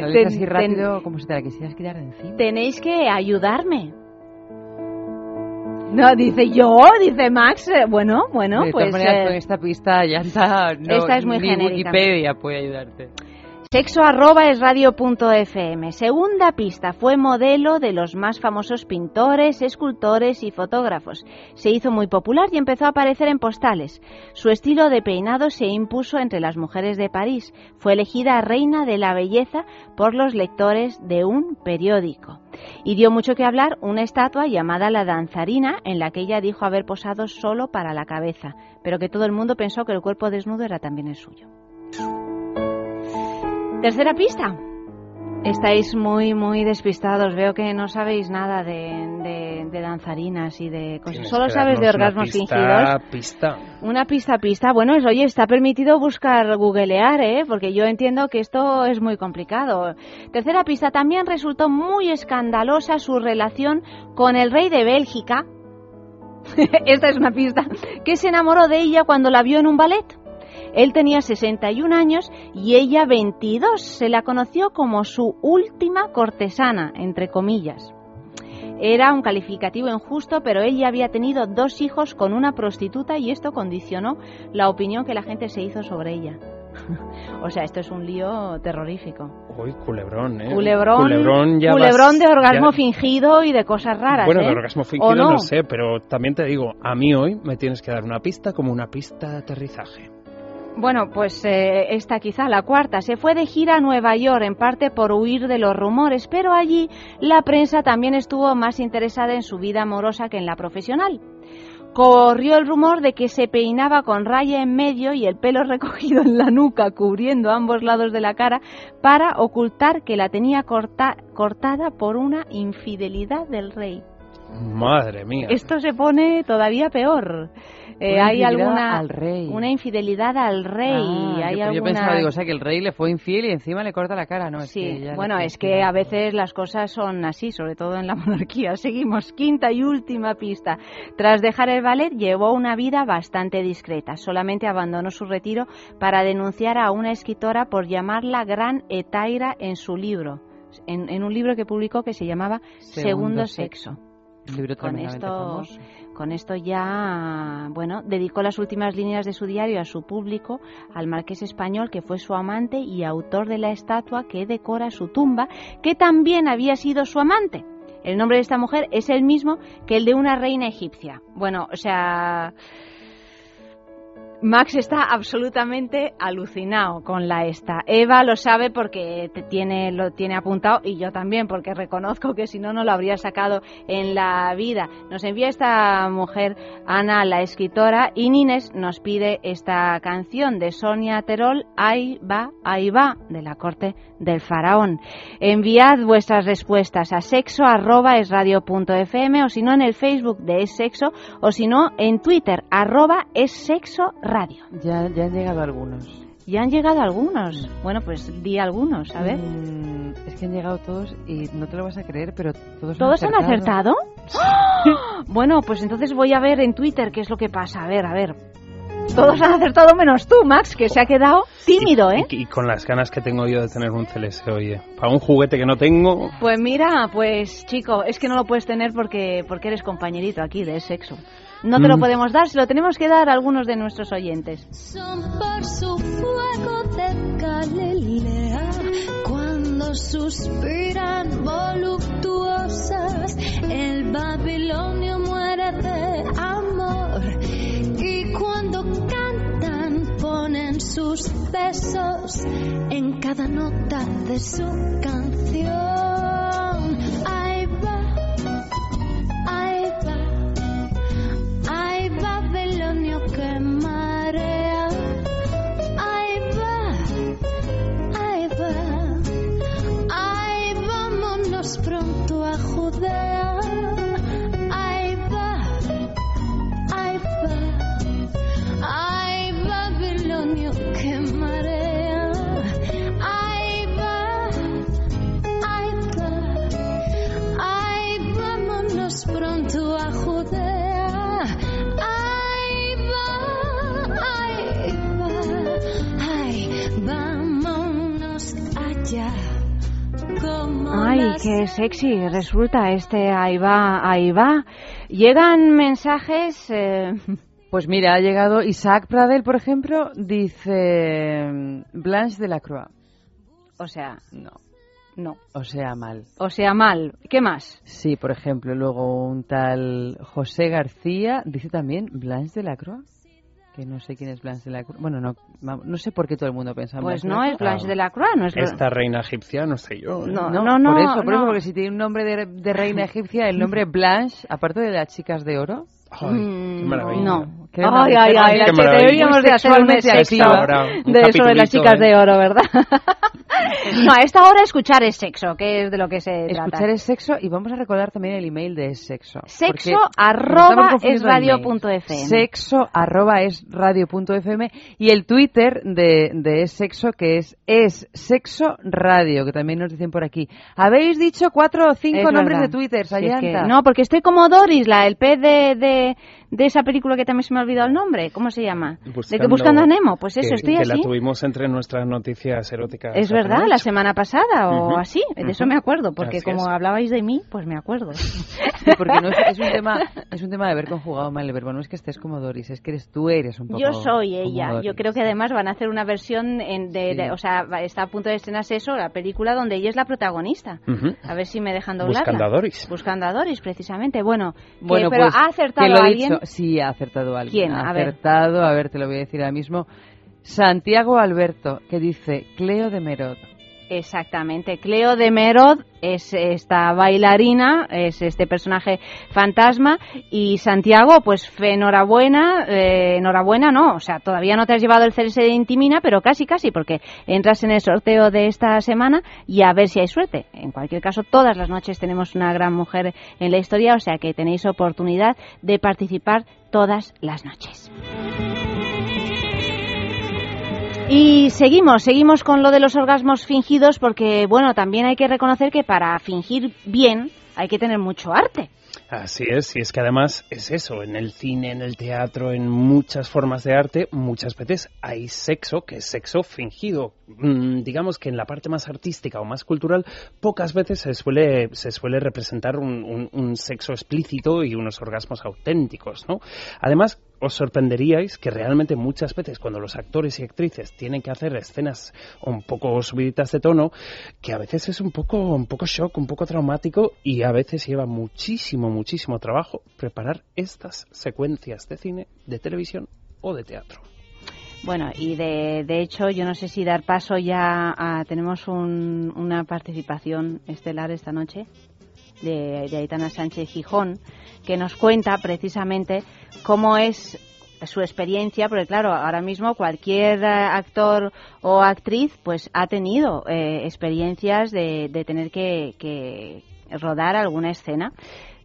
Speaker 3: Lo dices así
Speaker 1: Ten-
Speaker 3: rápido como si te la quisieras quitar de encima.
Speaker 1: Tenéis que ayudarme. No, dice yo, dice Max. eh, Bueno, bueno,
Speaker 3: de todas
Speaker 1: pues...
Speaker 3: maneras,
Speaker 1: eh,
Speaker 3: con esta pista ya está. No,
Speaker 1: Esta es muy
Speaker 3: ni
Speaker 1: genérica.
Speaker 3: Wikipedia puede ayudarte.
Speaker 1: Sexo arroba es radio.fm. Segunda pista. Fue modelo de los más famosos pintores, escultores y fotógrafos. Se hizo muy popular y empezó a aparecer en postales. Su estilo de peinado se impuso entre las mujeres de París. Fue elegida reina de la belleza por los lectores de un periódico. Y dio mucho que hablar una estatua llamada la danzarina en la que ella dijo haber posado solo para la cabeza, pero que todo el mundo pensó que el cuerpo desnudo era también el suyo. Tercera pista. Estáis muy, muy despistados. Veo que no sabéis nada de, de- de danzarinas y de cosas.
Speaker 2: Tienes
Speaker 1: Solo sabes de
Speaker 2: darnos una
Speaker 1: orgasmos
Speaker 2: pista,
Speaker 1: fingidos.
Speaker 2: Pista.
Speaker 1: Una pista, pista. Bueno, es, oye, está permitido buscar, googlear, ¿eh? Porque yo entiendo que esto es muy complicado. Tercera pista. También resultó muy escandalosa su relación con el rey de Bélgica. Esta es una pista. Que se enamoró de ella cuando la vio en un ballet. Él tenía 61 años y ella 22. Se la conoció como su última cortesana, entre comillas. Era un calificativo injusto, pero él ya había tenido dos hijos con una prostituta y esto condicionó la opinión que la gente se hizo sobre ella. o sea, esto es un lío terrorífico.
Speaker 2: Uy, culebrón, ¿eh?
Speaker 1: Culebrón,
Speaker 2: culebrón, ya
Speaker 1: culebrón
Speaker 2: vas-
Speaker 1: de orgasmo
Speaker 2: ya-
Speaker 1: fingido y de cosas raras.
Speaker 2: Bueno,
Speaker 1: ¿eh?
Speaker 2: de orgasmo
Speaker 1: ¿O
Speaker 2: fingido
Speaker 1: no?
Speaker 2: no sé, pero también te digo, a mí hoy me tienes que dar una pista como una pista de aterrizaje.
Speaker 1: Bueno, pues eh, esta quizá la cuarta. Se fue de gira a Nueva York, en parte por huir de los rumores, pero allí la prensa también estuvo más interesada en su vida amorosa que en la profesional. Corrió el rumor de que se peinaba con raya en medio y el pelo recogido en la nuca, cubriendo ambos lados de la cara, para ocultar que la tenía corta- cortada por una infidelidad del rey.
Speaker 2: Madre mía.
Speaker 1: Esto se pone todavía peor. Eh, hay alguna
Speaker 3: al rey.
Speaker 1: una infidelidad al rey.
Speaker 3: Ah,
Speaker 1: hay
Speaker 3: yo, pensaba, digo, o sea, que el rey le fue infiel y encima le corta la cara, ¿no? Es
Speaker 1: Sí,
Speaker 3: que
Speaker 1: bueno, es que a veces las cosas son así, sobre todo en la monarquía. Seguimos, quinta y última pista. Tras dejar el ballet, llevó una vida bastante discreta. Solamente abandonó su retiro para denunciar a una escritora por llamarla Gran Etaira en su libro, en, en un libro que publicó que se llamaba Segundo,
Speaker 3: Segundo
Speaker 1: Sexo.
Speaker 3: Un libro
Speaker 1: Con esto,
Speaker 3: famoso.
Speaker 1: con esto ya, bueno, dedicó las últimas líneas de su diario a su público, al marqués español que fue su amante y autor de la estatua que decora su tumba, que también había sido su amante. El nombre de esta mujer es el mismo que el de una reina egipcia. Bueno, o sea, Max está absolutamente alucinado con la esta. Eva lo sabe porque te tiene, lo tiene apuntado y yo también porque reconozco que si no, no lo habría sacado en la vida. Nos envía esta mujer, Ana, la escritora, y Nines nos pide esta canción de Sonia Terol, Ahí va, ahí va, de la corte del faraón. Enviad vuestras respuestas a sexo arroba punto fm, o si no en el Facebook de Es Sexo o si no en Twitter arroba es sexo radio.
Speaker 3: Ya, ya han llegado algunos.
Speaker 1: Ya han llegado algunos. Bueno, pues di algunos, a ver.
Speaker 3: Mm, es que han llegado todos y no te lo vas a creer, pero todos,
Speaker 1: ¿Todos han
Speaker 3: acertado.
Speaker 1: acertado? ¡Ah! Bueno, pues entonces voy a ver en Twitter qué es lo que pasa. A ver, a ver. Todos han acertado menos tú, Max, que se ha quedado tímido, ¿eh?
Speaker 2: Y, y con las ganas que tengo yo de tener un CLS, oye. Para un juguete que no tengo,
Speaker 1: Pues mira, pues chico, es que no lo puedes tener porque, porque eres compañerito aquí de sexo. No te lo
Speaker 2: Mm.
Speaker 1: podemos dar, se lo tenemos que dar a algunos de nuestros oyentes.
Speaker 16: Son por su fuego de Galilea cuando suspiran voluptuosas el Babilonio muere de amor y cuando cantan ponen sus besos en cada nota de su canción
Speaker 1: qué sexy resulta este ahí va, ahí va. Llegan mensajes... eh,
Speaker 3: Pues mira, ha llegado Isaac Pradel, por ejemplo, dice Blanche de la Croix.
Speaker 1: O sea,
Speaker 3: No,
Speaker 1: no.
Speaker 3: o sea, mal.
Speaker 1: O sea, mal. ¿Qué más?
Speaker 3: Sí, por ejemplo, luego un tal José García dice también Blanche de la Croix. Que no sé quién es Blanche de la Croix. Bueno, no, vamos, no sé por qué todo el mundo piensa en
Speaker 1: Pues
Speaker 3: Blanche de
Speaker 1: no es. Blanche de la Croix, no es...
Speaker 2: esta reina egipcia, no sé yo. ¿eh?
Speaker 1: No,
Speaker 3: No,
Speaker 1: no, no,
Speaker 3: por eso, por eso, porque si tiene un nombre de, de reina egipcia, el nombre Blanche, aparte de las chicas de oro.
Speaker 2: Ay,
Speaker 1: Mm,
Speaker 2: qué maravilla.
Speaker 1: No.
Speaker 3: Qué
Speaker 1: Ay, ay, ay,
Speaker 2: maravilla.
Speaker 1: deberíamos de hacer un
Speaker 2: un
Speaker 1: de eso de las chicas
Speaker 2: ¿eh?
Speaker 1: de oro, ¿verdad? no, a esta hora escuchar es sexo, que es de lo que se
Speaker 3: Escuchar
Speaker 1: trata.
Speaker 3: es sexo y vamos a recordar también el email de es sexo.
Speaker 1: Sexo arroba es radio
Speaker 3: emails.
Speaker 1: punto fm.
Speaker 3: Sexo arroba es radio punto fm y el Twitter de, de es sexo que es es sexo radio que también nos dicen por aquí. Habéis dicho cuatro o cinco
Speaker 1: Es
Speaker 3: nombres
Speaker 1: verdad.
Speaker 3: de Twitter,
Speaker 1: Sí, es que- no, porque estoy como Doris, la, el pez de, de, de esa película que también se me ha olvidado el nombre. ¿Cómo se llama? de que buscando a Nemo. Pues eso,
Speaker 2: que,
Speaker 1: estoy
Speaker 2: que
Speaker 1: así.
Speaker 2: la tuvimos entre nuestras noticias eróticas.
Speaker 1: Es
Speaker 2: hace
Speaker 1: verdad, la semana pasada o así, de eso me acuerdo, porque como hablabais de mí, pues me acuerdo.
Speaker 3: Sí, porque no es, es un tema es un tema de haber conjugado mal el verbo. No es que estés como Doris, es que eres tú eres un poco.
Speaker 1: Yo soy ella. Yo creo que además van a hacer una versión en de, o sea, está a punto de estrenarse eso, la película donde ella es la protagonista. A ver si me dejan doblarla.
Speaker 2: Buscando a Doris.
Speaker 1: Buscando a Doris, precisamente. Bueno, que-
Speaker 3: Bueno,
Speaker 1: pero
Speaker 3: pues,
Speaker 1: ha
Speaker 3: que
Speaker 1: acertado
Speaker 3: lo he
Speaker 1: alguien.
Speaker 3: dicho. Sí, ha acertado alguien.
Speaker 1: ¿Quién?
Speaker 3: Ha
Speaker 1: A ver.
Speaker 3: acertado, a ver, te lo voy a decir ahora mismo. Santiago Alberto, que dice Cleo de Merod.
Speaker 1: Exactamente. Cleo de Merod es esta bailarina, es este personaje fantasma. Y Santiago, pues enhorabuena, eh, enhorabuena no, o sea, todavía no te has llevado el CS de Intimina, pero casi, casi, porque entras en el sorteo de esta semana y a ver si hay suerte. En cualquier caso, todas las noches tenemos una gran mujer en la historia, o sea que tenéis oportunidad de participar todas las noches. Y seguimos, seguimos con lo de los orgasmos fingidos porque, bueno, también hay que reconocer que para fingir bien hay que tener mucho arte.
Speaker 2: Así es, y es que además es eso, en el cine, en el teatro, en muchas formas de arte, muchas veces hay sexo que es sexo fingido. Mm, digamos que en la parte más artística o más cultural, pocas veces se suele, se suele representar un, un- un sexo explícito y unos orgasmos auténticos, ¿no? Además, os sorprenderíais que realmente muchas veces cuando los actores y actrices tienen que hacer escenas un poco subiditas de tono, que a veces es un poco, un poco shock, un poco traumático y a veces lleva muchísimo, muchísimo trabajo preparar estas secuencias de cine, de televisión o de teatro.
Speaker 1: Bueno, y de, de hecho, yo no sé si dar paso ya a... Tenemos un- una participación estelar esta noche de, Aitana Sánchez Gijón, que nos cuenta precisamente cómo es su experiencia, porque claro, ahora mismo cualquier eh, actor o actriz pues ha tenido eh, experiencias de, de tener que, que rodar alguna escena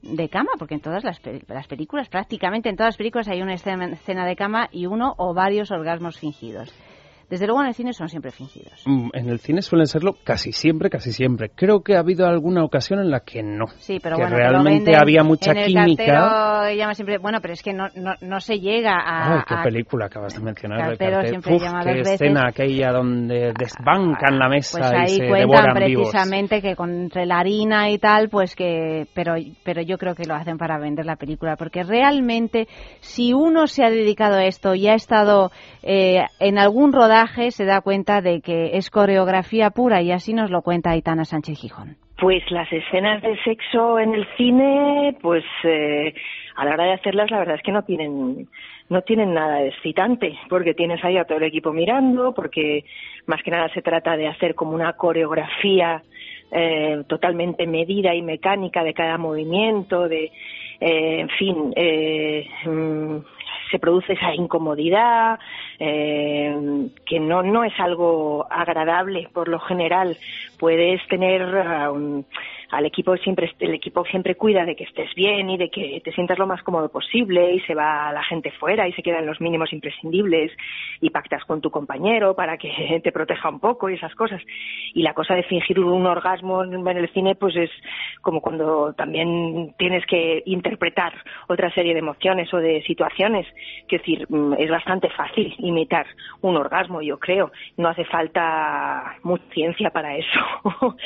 Speaker 1: de cama, porque en todas las, las películas, prácticamente en todas las películas hay una escena de cama y uno o varios orgasmos fingidos. Desde luego en el cine son siempre fingidos.
Speaker 2: Mm, En el cine suelen serlo casi siempre, casi siempre. Creo que ha habido alguna ocasión en la que no.
Speaker 1: Sí, pero
Speaker 2: que
Speaker 1: bueno,
Speaker 2: realmente
Speaker 1: venden
Speaker 2: había mucha
Speaker 1: en el
Speaker 2: química.
Speaker 1: cartero llama siempre, bueno, pero es que no, no, no se llega a...
Speaker 2: Ay, qué
Speaker 1: a-
Speaker 2: película acabas de mencionar. el
Speaker 1: Cartero
Speaker 2: cartel.
Speaker 1: siempre
Speaker 2: Uf,
Speaker 1: llama
Speaker 2: qué
Speaker 1: veces.
Speaker 2: escena aquella donde desbancan la mesa
Speaker 1: Pues
Speaker 2: y
Speaker 1: ahí
Speaker 2: se
Speaker 1: cuentan
Speaker 2: devoran vivos.
Speaker 1: precisamente que con la harina y tal, pues que, pero, pero yo creo que lo hacen para vender la película, porque realmente si uno se ha dedicado a esto y ha estado eh, en algún rodaje, se da cuenta de que es coreografía pura y así nos lo cuenta Aitana Sánchez Gijón.
Speaker 17: Pues las escenas de sexo en el cine, pues eh, a la hora de hacerlas, la verdad es que no tienen no tienen nada de excitante, porque tienes ahí a todo el equipo mirando, porque más que nada se trata de hacer como una coreografía eh, totalmente medida y mecánica de cada movimiento, de, eh, en fin, eh, mm, se produce esa incomodidad eh, que no no es algo agradable. Por lo general puedes tener a un- al equipo siempre el equipo siempre cuida de que estés bien y de que te sientas lo más cómodo posible y se va la gente fuera y se quedan los mínimos imprescindibles y pactas con tu compañero para que te proteja un poco y esas cosas. Y la cosa de fingir un orgasmo en el cine pues es como cuando también tienes que interpretar otra serie de emociones o de situaciones. Que decir mm, es bastante fácil imitar un orgasmo yo creo. No hace falta mucha ciencia para eso.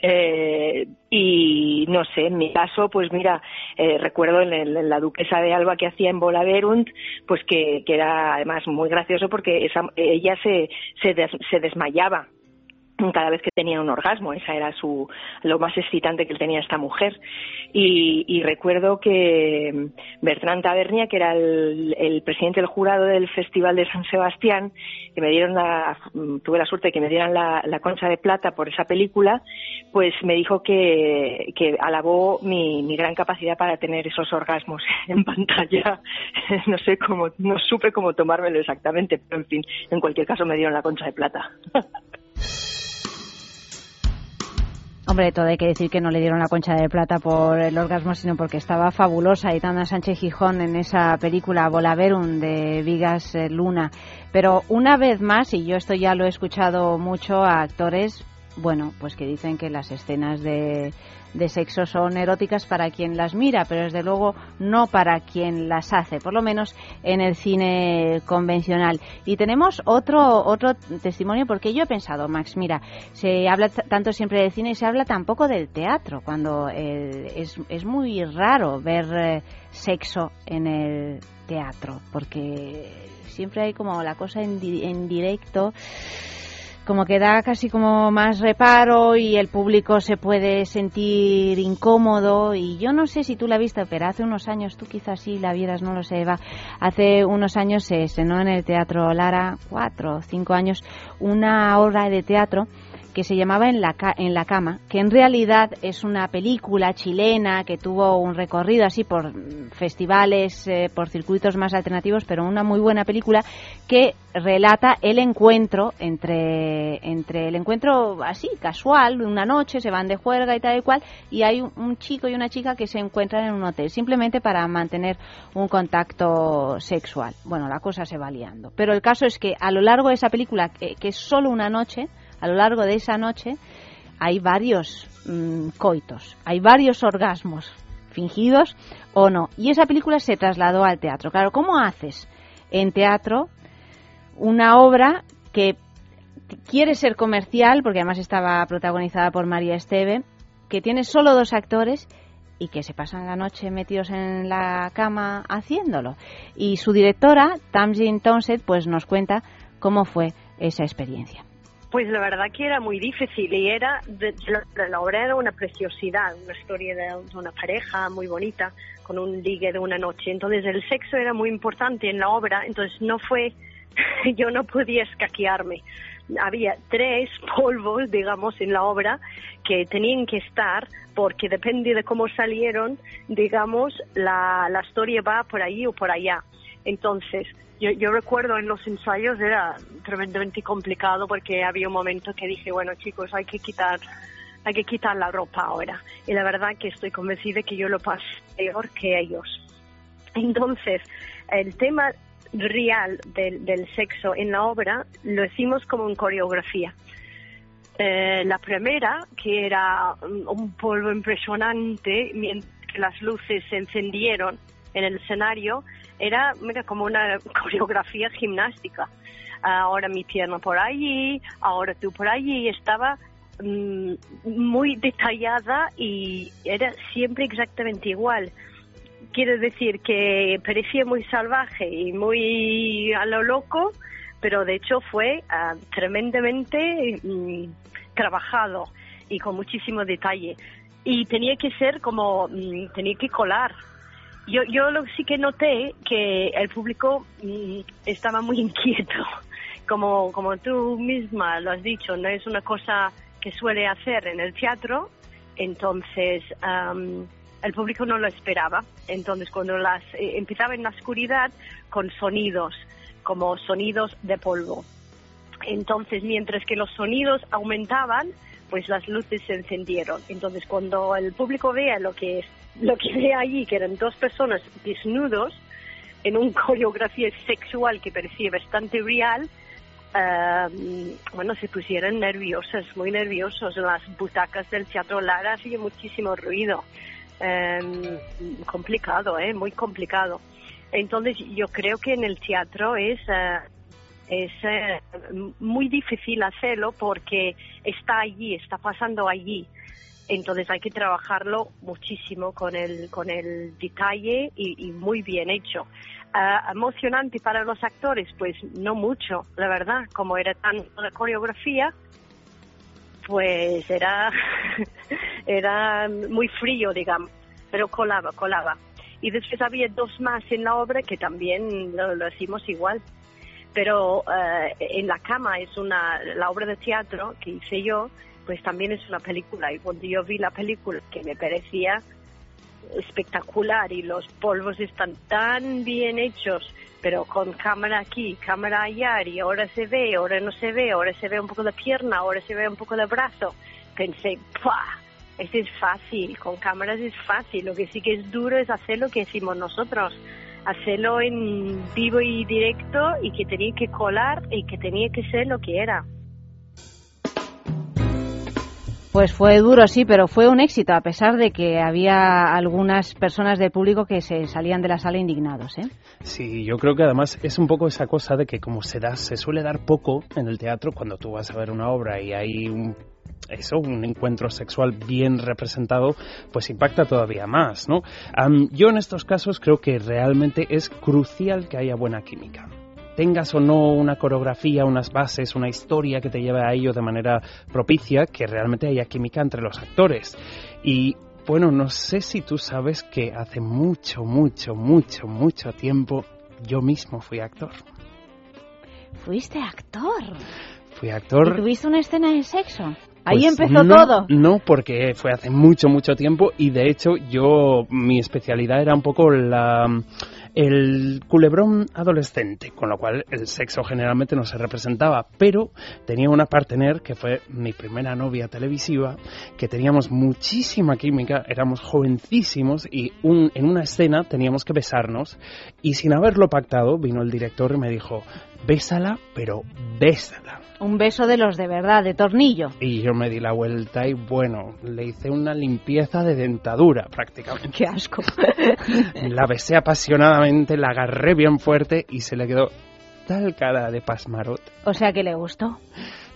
Speaker 17: Eh, y no sé en mi caso pues mira eh, recuerdo en, el- la duquesa de Alba que hacía en Volaverunt pues que, que era además muy gracioso porque esa- ella se, se, se desmayaba cada vez que tenía un orgasmo, esa era su lo más excitante que tenía esta mujer. Y, y recuerdo que Bertrand Tavernia, que era el, el presidente del jurado del Festival de San Sebastián, que me dieron la, tuve la suerte de que me dieran la, la concha de plata por esa película, pues me dijo que, que alabó mi, mi gran capacidad para tener esos orgasmos en pantalla. No sé cómo, no supe cómo tomármelo exactamente, pero en fin, en cualquier caso me dieron la concha de plata.
Speaker 1: Hombre, todo hay que decir que no le dieron la concha de plata por el orgasmo, sino porque estaba fabulosa Aitana Sánchez Gijón en esa película Volaverum de Vigas eh, Luna. Pero una vez más, y yo esto ya lo he escuchado mucho a actores, bueno, pues que dicen que las escenas de, de sexo son eróticas para quien las mira, pero desde luego no para quien las hace, por lo menos en el cine convencional. Y tenemos otro otro testimonio porque yo he pensado, Max, mira, se habla tanto siempre del cine y se habla tampoco del teatro, cuando eh, es, es muy raro ver eh, sexo en el teatro, porque siempre hay como la cosa en, di- en directo como que da casi como más reparo y el público se puede sentir incómodo. Y yo no sé si tú la has visto, pero hace unos años, tú quizás sí la vieras, no lo sé, Eva, hace unos años se estrenó en el Teatro Lara, cuatro o cinco años, una obra de teatro que se llamaba en la, en la cama, que en realidad es una película chilena que tuvo un recorrido así por festivales, eh, por circuitos más alternativos, pero una muy buena película que relata el encuentro entre, entre el encuentro así, casual, una noche, se van de juerga y tal y cual, y hay un, chico y una chica que se encuentran en un hotel, simplemente para mantener un contacto sexual. Bueno, la cosa se va liando. Pero el caso es que a lo largo de esa película, que, que es solo una noche, a lo largo de esa noche hay varios mm, coitos, hay varios orgasmos, fingidos o no. Y esa película se trasladó al teatro. Claro, ¿cómo haces en teatro una obra que quiere ser comercial, porque además estaba protagonizada por María Esteve, que tiene solo dos actores y que se pasan la noche metidos en la cama haciéndolo? Y su directora, Tamsin Townsend, pues nos cuenta cómo fue esa experiencia.
Speaker 18: Pues la verdad que era muy difícil y era, de, la, obra era una preciosidad, una historia de una pareja muy bonita con un ligue de una noche. Entonces el sexo era muy importante en la obra, entonces no fue, yo no podía escaquearme. Había tres polvos, digamos, en la obra que tenían que estar porque depende de cómo salieron, digamos, la, la historia va por ahí o por allá. Entonces, yo, yo recuerdo en los ensayos era tremendamente complicado porque había un momento que dije, bueno chicos, hay que quitar, hay que quitar la ropa ahora. Y la verdad que estoy convencida que yo lo pasé peor que ellos. Entonces, el tema real del, del sexo en la obra lo hicimos como en coreografía. Eh, la primera, que era un polvo impresionante, mientras las luces se encendieron en el escenario, era mira, como una coreografía gimnástica. Ahora mi pierna por allí, ahora tú por allí, estaba mm, muy detallada y era siempre exactamente igual. Quiero decir que parecía muy salvaje y muy a lo loco, pero de hecho fue ah, tremendamente mm, trabajado y con muchísimo detalle. Y tenía que ser como, mm, tenía que colar. Yo, yo lo sí que noté que el público mm, estaba muy inquieto. Como, como tú misma lo has dicho, no es una cosa que suele hacer en el teatro, entonces am, el público no lo esperaba. Entonces cuando las eh, empezaba en la oscuridad con sonidos, como sonidos de polvo. Entonces, mientras que los sonidos aumentaban, pues las luces se encendieron. Entonces, cuando el público vea lo que lo que ve allí, que eran dos personas desnudos, en una coreografía sexual que parecía bastante real, eh, bueno, se pusieron nerviosas, muy nerviosos. Las butacas del Teatro Lara hacía muchísimo ruido. Eh, complicado, ¿eh? Muy complicado. Entonces, yo creo que en el teatro es... eh, es eh, muy difícil hacerlo porque está allí, está pasando allí. Entonces hay que trabajarlo muchísimo con el, con el detalle y, muy bien hecho. Ah, emocionante para los actores, pues no mucho, la verdad, como era tan la coreografía, pues era, era muy frío, digamos, pero colaba, colaba. Y después había dos más en la obra que también lo, hicimos igual pero eh, en la cama es una la obra de teatro que hice yo pues también es una película y cuando yo vi la película que me parecía espectacular y los polvos están tan bien hechos pero con cámara aquí cámara allá y ahora se ve ahora no se ve ahora se ve un poco de pierna ahora se ve un poco de brazo pensé ¡pua! Este es fácil, con cámaras es fácil, lo que sí que es duro es hacer lo que decimos nosotros, hacerlo en vivo y directo y que tenía que colar y que tenía que ser lo que era.
Speaker 1: Pues fue duro, sí, pero fue un éxito, a pesar de que había algunas personas del público que se salían de la sala indignados. ¿eh?
Speaker 2: Sí, yo creo que además es un poco esa cosa de que como se da, se suele dar poco en el teatro cuando tú vas a ver una obra y hay un eso, un encuentro sexual bien representado, pues impacta todavía más, ¿no? Am, yo en estos casos creo que realmente es crucial que haya buena química tengas o no una coreografía, unas bases, una historia que te lleve a ello de manera propicia, que realmente haya química entre los actores. Y bueno, no sé si tú sabes que hace mucho, mucho, mucho, mucho tiempo yo mismo fui actor.
Speaker 1: Fuiste actor.
Speaker 2: Fui actor.
Speaker 1: ¿Y tuviste una escena de sexo? Ahí
Speaker 2: Pues
Speaker 1: empezó
Speaker 2: no,
Speaker 1: todo.
Speaker 2: No, porque fue hace mucho, mucho tiempo y de hecho yo, mi especialidad era un poco la, el culebrón adolescente, con lo cual el sexo generalmente no se representaba, pero tenía una partener que fue mi primera novia televisiva, que teníamos muchísima química, éramos jovencísimos y un, en una escena teníamos que besarnos y sin haberlo pactado vino el director y me dijo, bésala, pero bésala.
Speaker 1: Un beso de los de verdad, de tornillo.
Speaker 2: Y yo me di la vuelta y bueno, le hice una limpieza de dentadura prácticamente.
Speaker 1: Qué asco.
Speaker 2: La besé apasionadamente, la agarré bien fuerte y se le quedó tal cara de pasmarot.
Speaker 1: O sea que le gustó.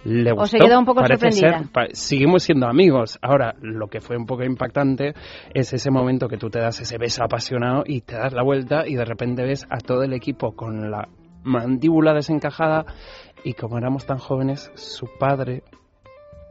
Speaker 2: Le
Speaker 1: O
Speaker 2: gustó,
Speaker 1: se quedó un poco
Speaker 2: parece
Speaker 1: sorprendida.
Speaker 2: ser. Pa- seguimos siendo amigos. Ahora, lo que fue un poco impactante es ese momento que tú te das ese beso apasionado y te das la vuelta y de repente ves a todo el equipo con la mandíbula desencajada y como éramos tan jóvenes, su padre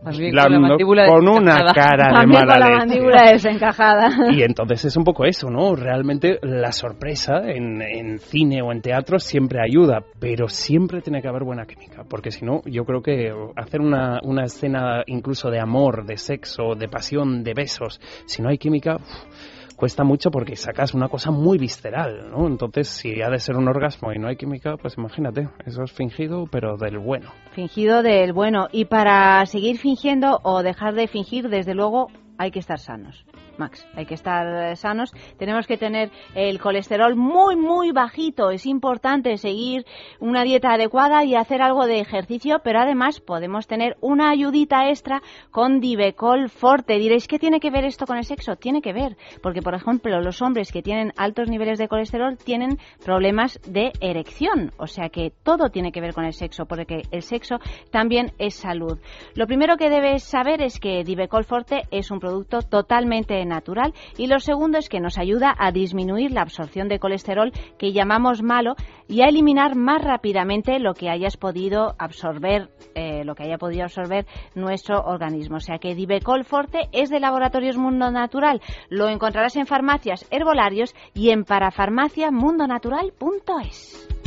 Speaker 3: También con la
Speaker 2: con una cara de mala
Speaker 1: con la
Speaker 2: leche.
Speaker 1: mandíbula desencajada.
Speaker 2: Y entonces es un poco eso, ¿no? Realmente la sorpresa en, en cine o en teatro siempre ayuda, pero siempre tiene que haber buena química, porque si no, yo creo que hacer una, una escena incluso de amor, de sexo, de pasión, de besos, si no hay química, uf, cuesta mucho porque sacas una cosa muy visceral, ¿no? Entonces, si ha de ser un orgasmo y no hay química, pues imagínate, eso es fingido, pero del bueno.
Speaker 1: Fingido del bueno. Y para seguir fingiendo o dejar de fingir, desde luego, hay que estar sanos. Max, hay que estar eh, sanos. Tenemos que tener el colesterol muy, muy bajito. Es importante seguir una dieta adecuada y hacer algo de ejercicio, pero además podemos tener una ayudita extra con Divecol Forte. Diréis, ¿qué tiene que ver esto con el sexo? Tiene que ver, porque por ejemplo, los hombres que tienen altos niveles de colesterol tienen problemas de erección. O sea que todo tiene que ver con el sexo, porque el sexo también es salud. Lo primero que debes saber es que Divecol Forte es un producto totalmente natural y lo segundo es que nos ayuda a disminuir la absorción de colesterol que llamamos malo y a eliminar más rápidamente lo que hayas podido absorber, eh, lo que haya podido absorber nuestro organismo. O sea que Divecol Forte es de Laboratorios Mundo Natural. Lo encontrarás en farmacias, herbolarios y en parafarmaciamundonatural.es.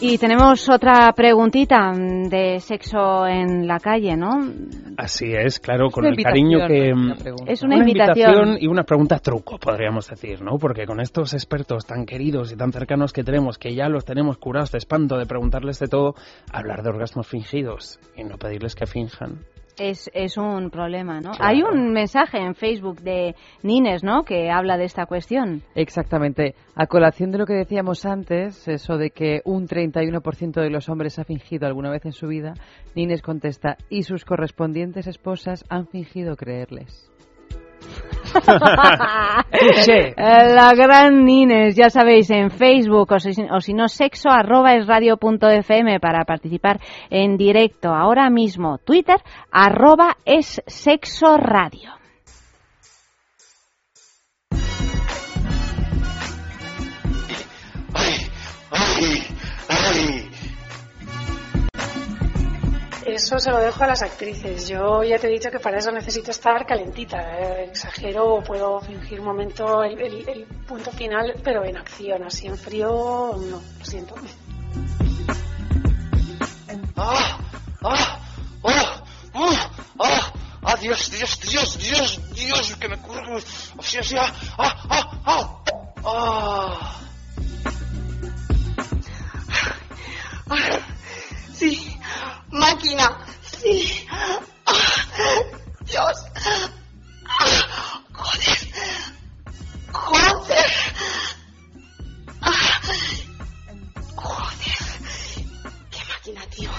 Speaker 1: Y tenemos otra preguntita mm, de sexo en la calle, ¿no?
Speaker 2: Así es, claro, con el cariño que...
Speaker 1: Es una invitación.
Speaker 2: y una pregunta truco, podríamos decir, ¿no? Porque con estos expertos tan queridos y tan cercanos que tenemos, que ya los tenemos curados de espanto de preguntarles de todo, hablar de orgasmos fingidos y no pedirles que finjan.
Speaker 1: Es, es un problema, ¿no? Hay un mensaje en Facebook de Nines, ¿no? Que habla de esta cuestión.
Speaker 3: Exactamente. A colación de lo que decíamos antes, eso de que un 31% de los hombres ha fingido alguna vez en su vida, Nines contesta, y sus correspondientes esposas han fingido creerles.
Speaker 1: La gran Nines, ya sabéis, en Facebook o si, o si no, sexo arroba es radio punto fm para participar en directo. Ahora mismo, Twitter arroba es sexo radio.
Speaker 19: ¡Ay! ¡Ay!
Speaker 6: Eso se lo dejo a las actrices. Yo ya te he dicho que para eso necesito estar calentita. Eh, exagero o puedo fingir un momento el, el- el punto final, pero en acción. Así en frío, no, lo siento.
Speaker 19: ¡Ah! ¡Ah! ¡Oh! ¡Oh! ¡Ah! ¡Ah! ¡Dios, Dios, Dios, Dios, Dios! ¡Que me curro! ¡O sea, o sea! ¡Ah! ¡Ah! ¡Ah! ¡Ah!
Speaker 8: Ah, Sí. Máquina. Sí. Ah, Dios. Joder. Joder. Joder. Qué máquina, tío.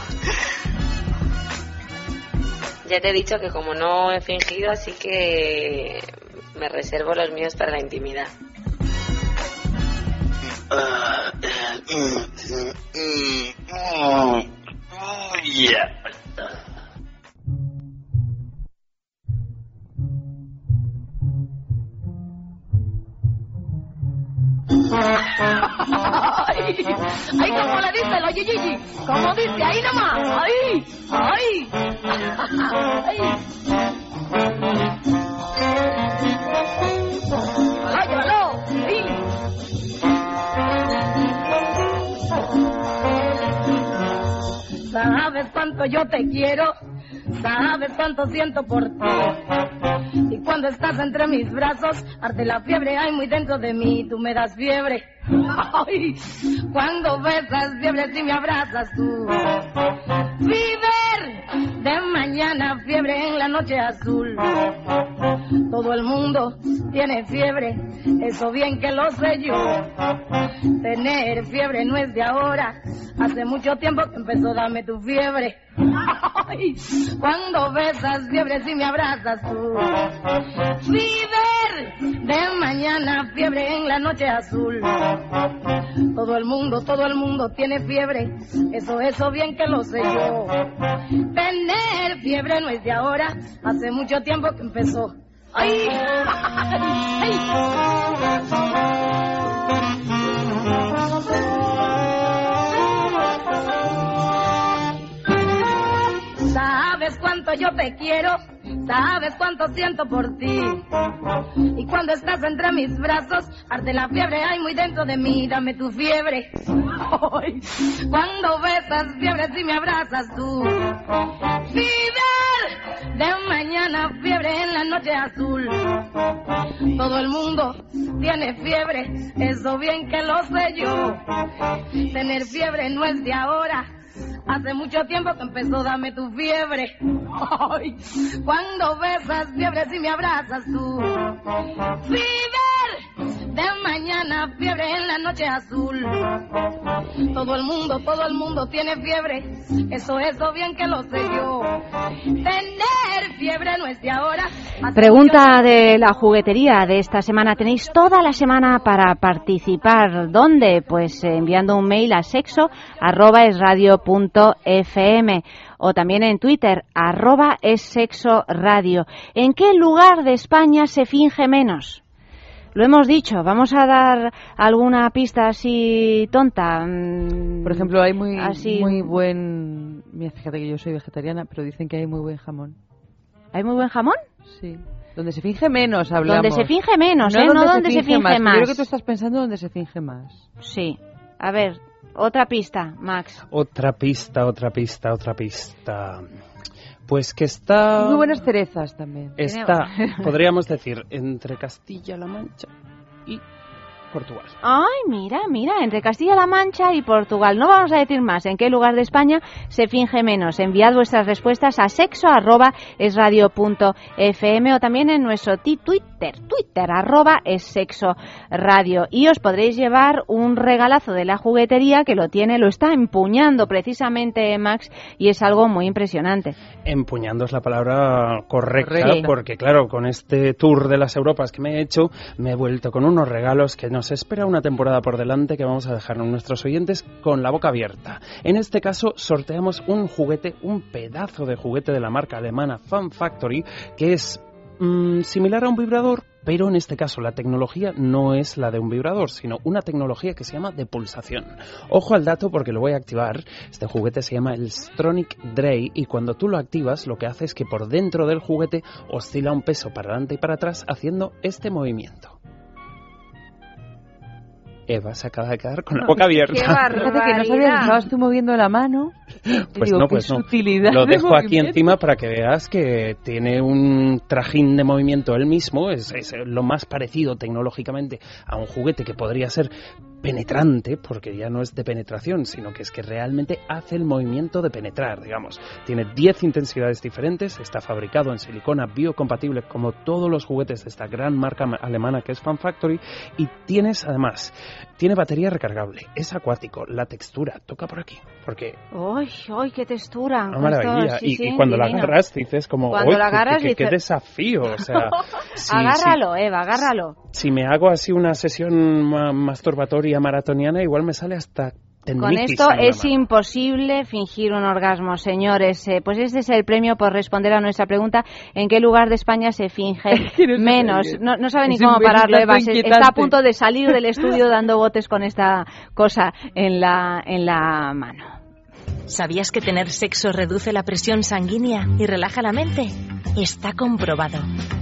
Speaker 9: Ya te he dicho que como no he fingido, así que me reservo los míos para la intimidad.
Speaker 19: Ah, eh, mm, mm, mm, yeah.
Speaker 20: ¡Ay! ¡Ay, cómo le dice lo Gigi! ¿Cómo dice ahí nomás? ¡Ay! ¡Ay! ¡Ay! Yo te quiero, sabes cuánto siento por ti. Y cuando estás entre mis brazos, arde la fiebre, hay muy dentro de mí, tú me das fiebre. Ay, cuando besas fiebre, si me abrazas tú. Fever, de mañana fiebre en la noche azul. Todo el mundo tiene fiebre, eso bien que lo sé yo. Tener fiebre no es de ahora, hace mucho tiempo que empezó, dame tu fiebre. Cuando besas fiebre si me abrazas tú. Fever, de mañana fiebre en la noche azul. Todo el mundo, todo el mundo tiene fiebre, eso, eso bien que lo sé yo. Tener fiebre no es de ahora, hace mucho tiempo que empezó. ¡Ay! Sabes cuánto yo te quiero, sabes cuánto siento por ti. Y cuando estás entre mis brazos, arde la fiebre, hay muy dentro de mí, dame tu fiebre. Cuando besas fiebre, si me abrazas tú. Fever, de mañana fiebre en la noche azul. Todo el mundo tiene fiebre, eso bien que lo sé yo. Tener fiebre no es de ahora. Hace mucho tiempo que empezó, dame tu fiebre. Ay, cuando besas fiebre si me abrazas tú. Fever, de mañana fiebre en la noche azul. Todo el mundo, todo el mundo tiene fiebre. Eso, eso bien que lo sé yo. Tener fiebre no es de ahora.
Speaker 1: Pregunta de la juguetería de esta semana. Tenéis toda la semana para participar. ¿Dónde? Pues eh, enviando un mail a sexo arroba es radio punto fm o también en Twitter arroba es sexo radio. ¿En qué lugar de España se finge menos? Lo hemos dicho, vamos a dar alguna pista así tonta. mm,
Speaker 3: Por ejemplo, hay muy,
Speaker 1: así-
Speaker 3: muy buen... Mira, fíjate que yo soy vegetariana, pero dicen que hay muy buen jamón.
Speaker 1: ¿Hay muy buen jamón?
Speaker 3: Sí. Donde se finge menos, hablamos.
Speaker 1: Donde se finge menos, ¿eh? No donde se finge más.
Speaker 3: Yo creo que tú estás pensando donde se finge más.
Speaker 1: Sí. A ver, otra pista, Max.
Speaker 2: Otra pista, otra pista, otra pista. Pues que está...
Speaker 3: Muy buenas cerezas también.
Speaker 2: Está, podríamos decir, entre Castilla-La Mancha y Portugal.
Speaker 1: Ay, mira, mira, entre Castilla-La Mancha y Portugal. No vamos a decir más en qué lugar de España se finge menos. Enviad vuestras respuestas a sexo arroba es radio punto fm o también en nuestro Twitter, Twitter arroba es sexo radio. Y os podréis llevar un regalazo de la juguetería que lo tiene, lo está empuñando precisamente Max y es algo muy impresionante.
Speaker 2: Empuñando es la palabra correcta,
Speaker 1: Correcta.
Speaker 2: porque claro, con este tour de las Europas que me he hecho, me he vuelto con unos regalos que nos espera una temporada por delante que vamos a dejar a nuestros oyentes con la boca abierta. En este caso, sorteamos un juguete, un pedazo de juguete de la marca alemana Fun Factory, que es mm, similar a un vibrador, pero en este caso la tecnología no es la de un vibrador, sino una tecnología que se llama de pulsación. Ojo al dato porque lo voy a activar. Este juguete se llama el Stronic Dray y cuando tú lo activas lo que hace es que por dentro del juguete oscila un peso para adelante y para atrás haciendo este movimiento. Eva se acaba de quedar con la boca abierta.
Speaker 3: Fíjate que no sabía estabas tú moviendo la mano.
Speaker 2: Pues
Speaker 3: digo,
Speaker 2: no,
Speaker 3: qué
Speaker 2: pues no.
Speaker 3: sutilidad
Speaker 2: Lo
Speaker 3: de
Speaker 2: dejo aquí encima para que veas que tiene un trajín de movimiento él mismo. Es, es lo más parecido tecnológicamente a un juguete que podría ser penetrante, porque ya no es de penetración, sino que es que realmente hace el movimiento de penetrar, digamos. Tiene 10 intensidades diferentes, está fabricado en silicona biocompatible como todos los juguetes de esta gran marca ma- alemana que es Fan Factory y tienes además, tiene batería recargable, es acuático, la textura, toca por aquí, porque
Speaker 1: ¡Ay, ay, qué textura!
Speaker 2: Una maravilla.
Speaker 1: Sí,
Speaker 2: y,
Speaker 1: sí,
Speaker 2: y cuando la
Speaker 1: divino.
Speaker 2: agarras dices como,
Speaker 1: Cuando
Speaker 2: "Uy,
Speaker 1: la
Speaker 2: qué-
Speaker 1: agarras
Speaker 2: qué, qué
Speaker 1: dices-
Speaker 2: desafío. O sea, sí,
Speaker 1: agárralo, Eva, agárralo.
Speaker 2: sí. si me hago así una sesión ma- masturbatoria maratoniana, igual me sale hasta
Speaker 1: Con esto es imposible fingir un orgasmo, señores. Eh, pues este es el premio por responder a nuestra pregunta: ¿en qué lugar de España se finge menos? No, no sabe ni
Speaker 3: Es
Speaker 1: cómo pararlo, Eva. Está a punto de salir del estudio dando botes con esta cosa en la, en la mano.
Speaker 14: ¿Sabías que tener sexo reduce la presión sanguínea y relaja la mente? Está comprobado.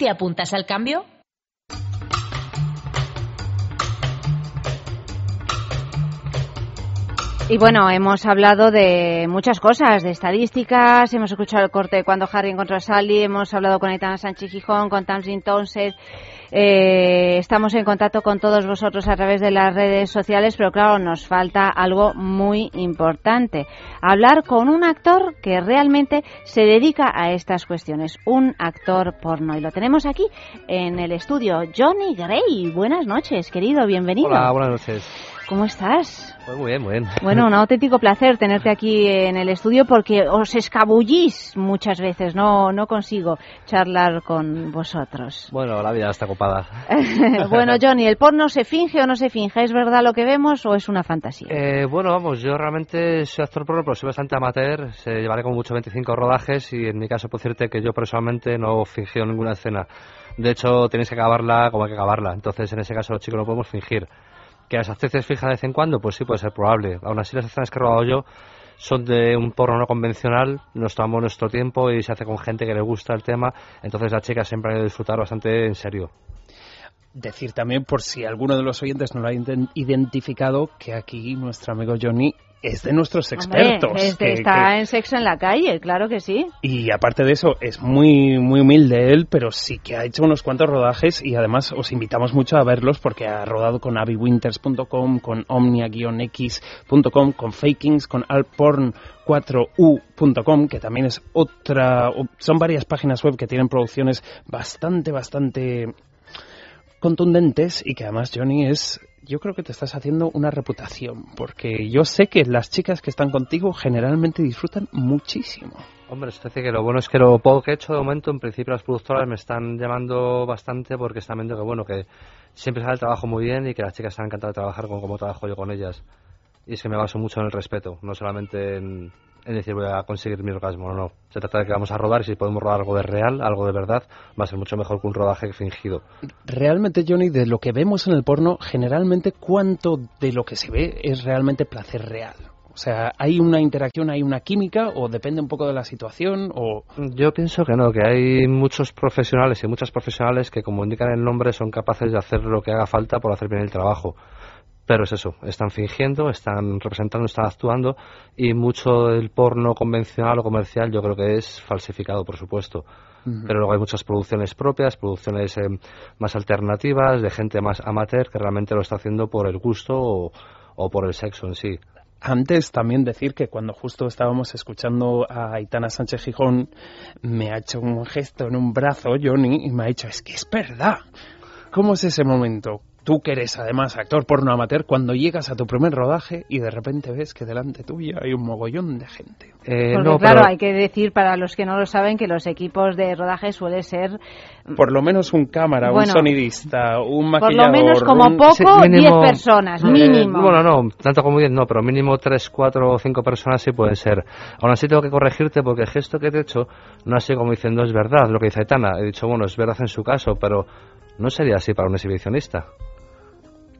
Speaker 4: ¿te apuntas al cambio?
Speaker 1: Y bueno, hemos hablado de muchas cosas, de estadísticas, hemos escuchado el corte cuando Harry encontró a Sally, hemos hablado con Aitana Sánchez Gijón, con Tamsin Townsend, eh, estamos en contacto con todos vosotros a través de las redes sociales, pero claro, nos falta algo muy importante, hablar con un actor que realmente se dedica a estas cuestiones, un actor porno. Y lo tenemos aquí en el estudio, Johnny Gray. Buenas noches, querido, bienvenido.
Speaker 21: Hola, buenas noches.
Speaker 1: ¿Cómo estás?
Speaker 21: Pues muy bien, muy bien.
Speaker 1: Bueno, un auténtico placer tenerte aquí en el estudio porque os escabullís muchas veces, no, no consigo charlar con vosotros.
Speaker 21: Bueno, la vida está ocupada.
Speaker 1: bueno, Johnny, ¿el porno se finge o no se finge? ¿Es verdad lo que vemos o es una fantasía?
Speaker 21: Eh, bueno, vamos, yo realmente soy actor porno, pero soy bastante amateur. Se llevaré como mucho 25 rodajes y en mi caso puedo decirte que yo personalmente no fingido ninguna escena. De hecho, tenéis que acabarla como hay que acabarla. Entonces, en ese caso, los chicos no podemos fingir. ¿Que las actrices fijan de vez en cuando? Pues sí, puede ser probable. Aún así, las escenas que he rodado yo son de un porno no convencional, nos tomamos nuestro tiempo y se hace con gente que le gusta el tema, entonces las chicas siempre han ido a disfrutar bastante en serio.
Speaker 2: Decir también, por si alguno de los oyentes no lo ha ident- identificado, que aquí nuestro amigo Johnny es de nuestros expertos.
Speaker 1: Hombre, este
Speaker 2: que-
Speaker 1: está
Speaker 2: que-
Speaker 1: en sexo en la calle, claro que sí.
Speaker 2: Y aparte de eso, es muy, muy humilde él, pero sí que ha hecho unos cuantos rodajes y además os invitamos mucho a verlos porque ha rodado con abywinters.com, con omnia-x.com, con fakings, con alporn4u.com, que también es otra, son varias páginas web que tienen producciones bastante, bastante contundentes y que además Johnny es yo creo que te estás haciendo una reputación porque yo sé que las chicas que están contigo generalmente disfrutan muchísimo
Speaker 21: Hombre, es decir, que lo bueno es que lo poco que he hecho de momento, en principio las productoras me están llamando bastante porque están viendo que, bueno, que siempre sale el trabajo muy bien y que las chicas están encantadas de trabajar con como trabajo yo con ellas. Y es que me baso mucho en el respeto, no solamente en, en decir voy a conseguir mi orgasmo, no, no. Se trata de que vamos a rodar y si podemos rodar algo de real, algo de verdad, va a ser mucho mejor que un rodaje fingido.
Speaker 2: realmente Johnny de lo que vemos en el porno generalmente cuánto de lo que se ve es realmente placer real o sea hay una interacción hay una química o depende un poco de la situación o
Speaker 21: Yo pienso que no, que hay muchos profesionales y muchas profesionales que, como indican el nombre, son capaces de hacer lo que haga falta por hacer bien el trabajo. Pero es eso, están fingiendo, están representando, están actuando y mucho del porno convencional o comercial yo creo que es falsificado, por supuesto. Pero luego hay muchas producciones propias, producciones eh, más alternativas, de gente más amateur que realmente lo está haciendo por el gusto o, o por el sexo en sí.
Speaker 2: Antes también decir que cuando justo estábamos escuchando a Aitana Sánchez Gijón, me ha hecho un gesto en un brazo, Johnny, y me ha dicho, es que es verdad. ¿Cómo es ese momento? Tú que eres además actor porno amateur, cuando llegas a tu primer rodaje y de repente ves que delante tuyo hay un mogollón de gente.
Speaker 21: Eh,
Speaker 1: Porque
Speaker 21: no,
Speaker 1: claro,
Speaker 21: pero-
Speaker 1: hay que decir para los que no lo saben que los equipos de rodaje suele ser
Speaker 2: Por lo menos un cámara, un
Speaker 1: Bueno,
Speaker 2: sonidista, un
Speaker 1: por
Speaker 2: maquillador.
Speaker 1: lo menos como
Speaker 2: un-
Speaker 1: poco
Speaker 21: Sí,
Speaker 1: 10 personas,
Speaker 21: eh,
Speaker 1: mínimo.
Speaker 21: bueno, no, tanto como 10 no, pero mínimo 3, 4 o 5 personas sí pueden ser. Aún así tengo que corregirte porque el gesto que te he hecho no ha sido como diciendo es verdad lo que dice Aitana. He dicho, bueno, es verdad en su caso, pero no sería así para un exhibicionista.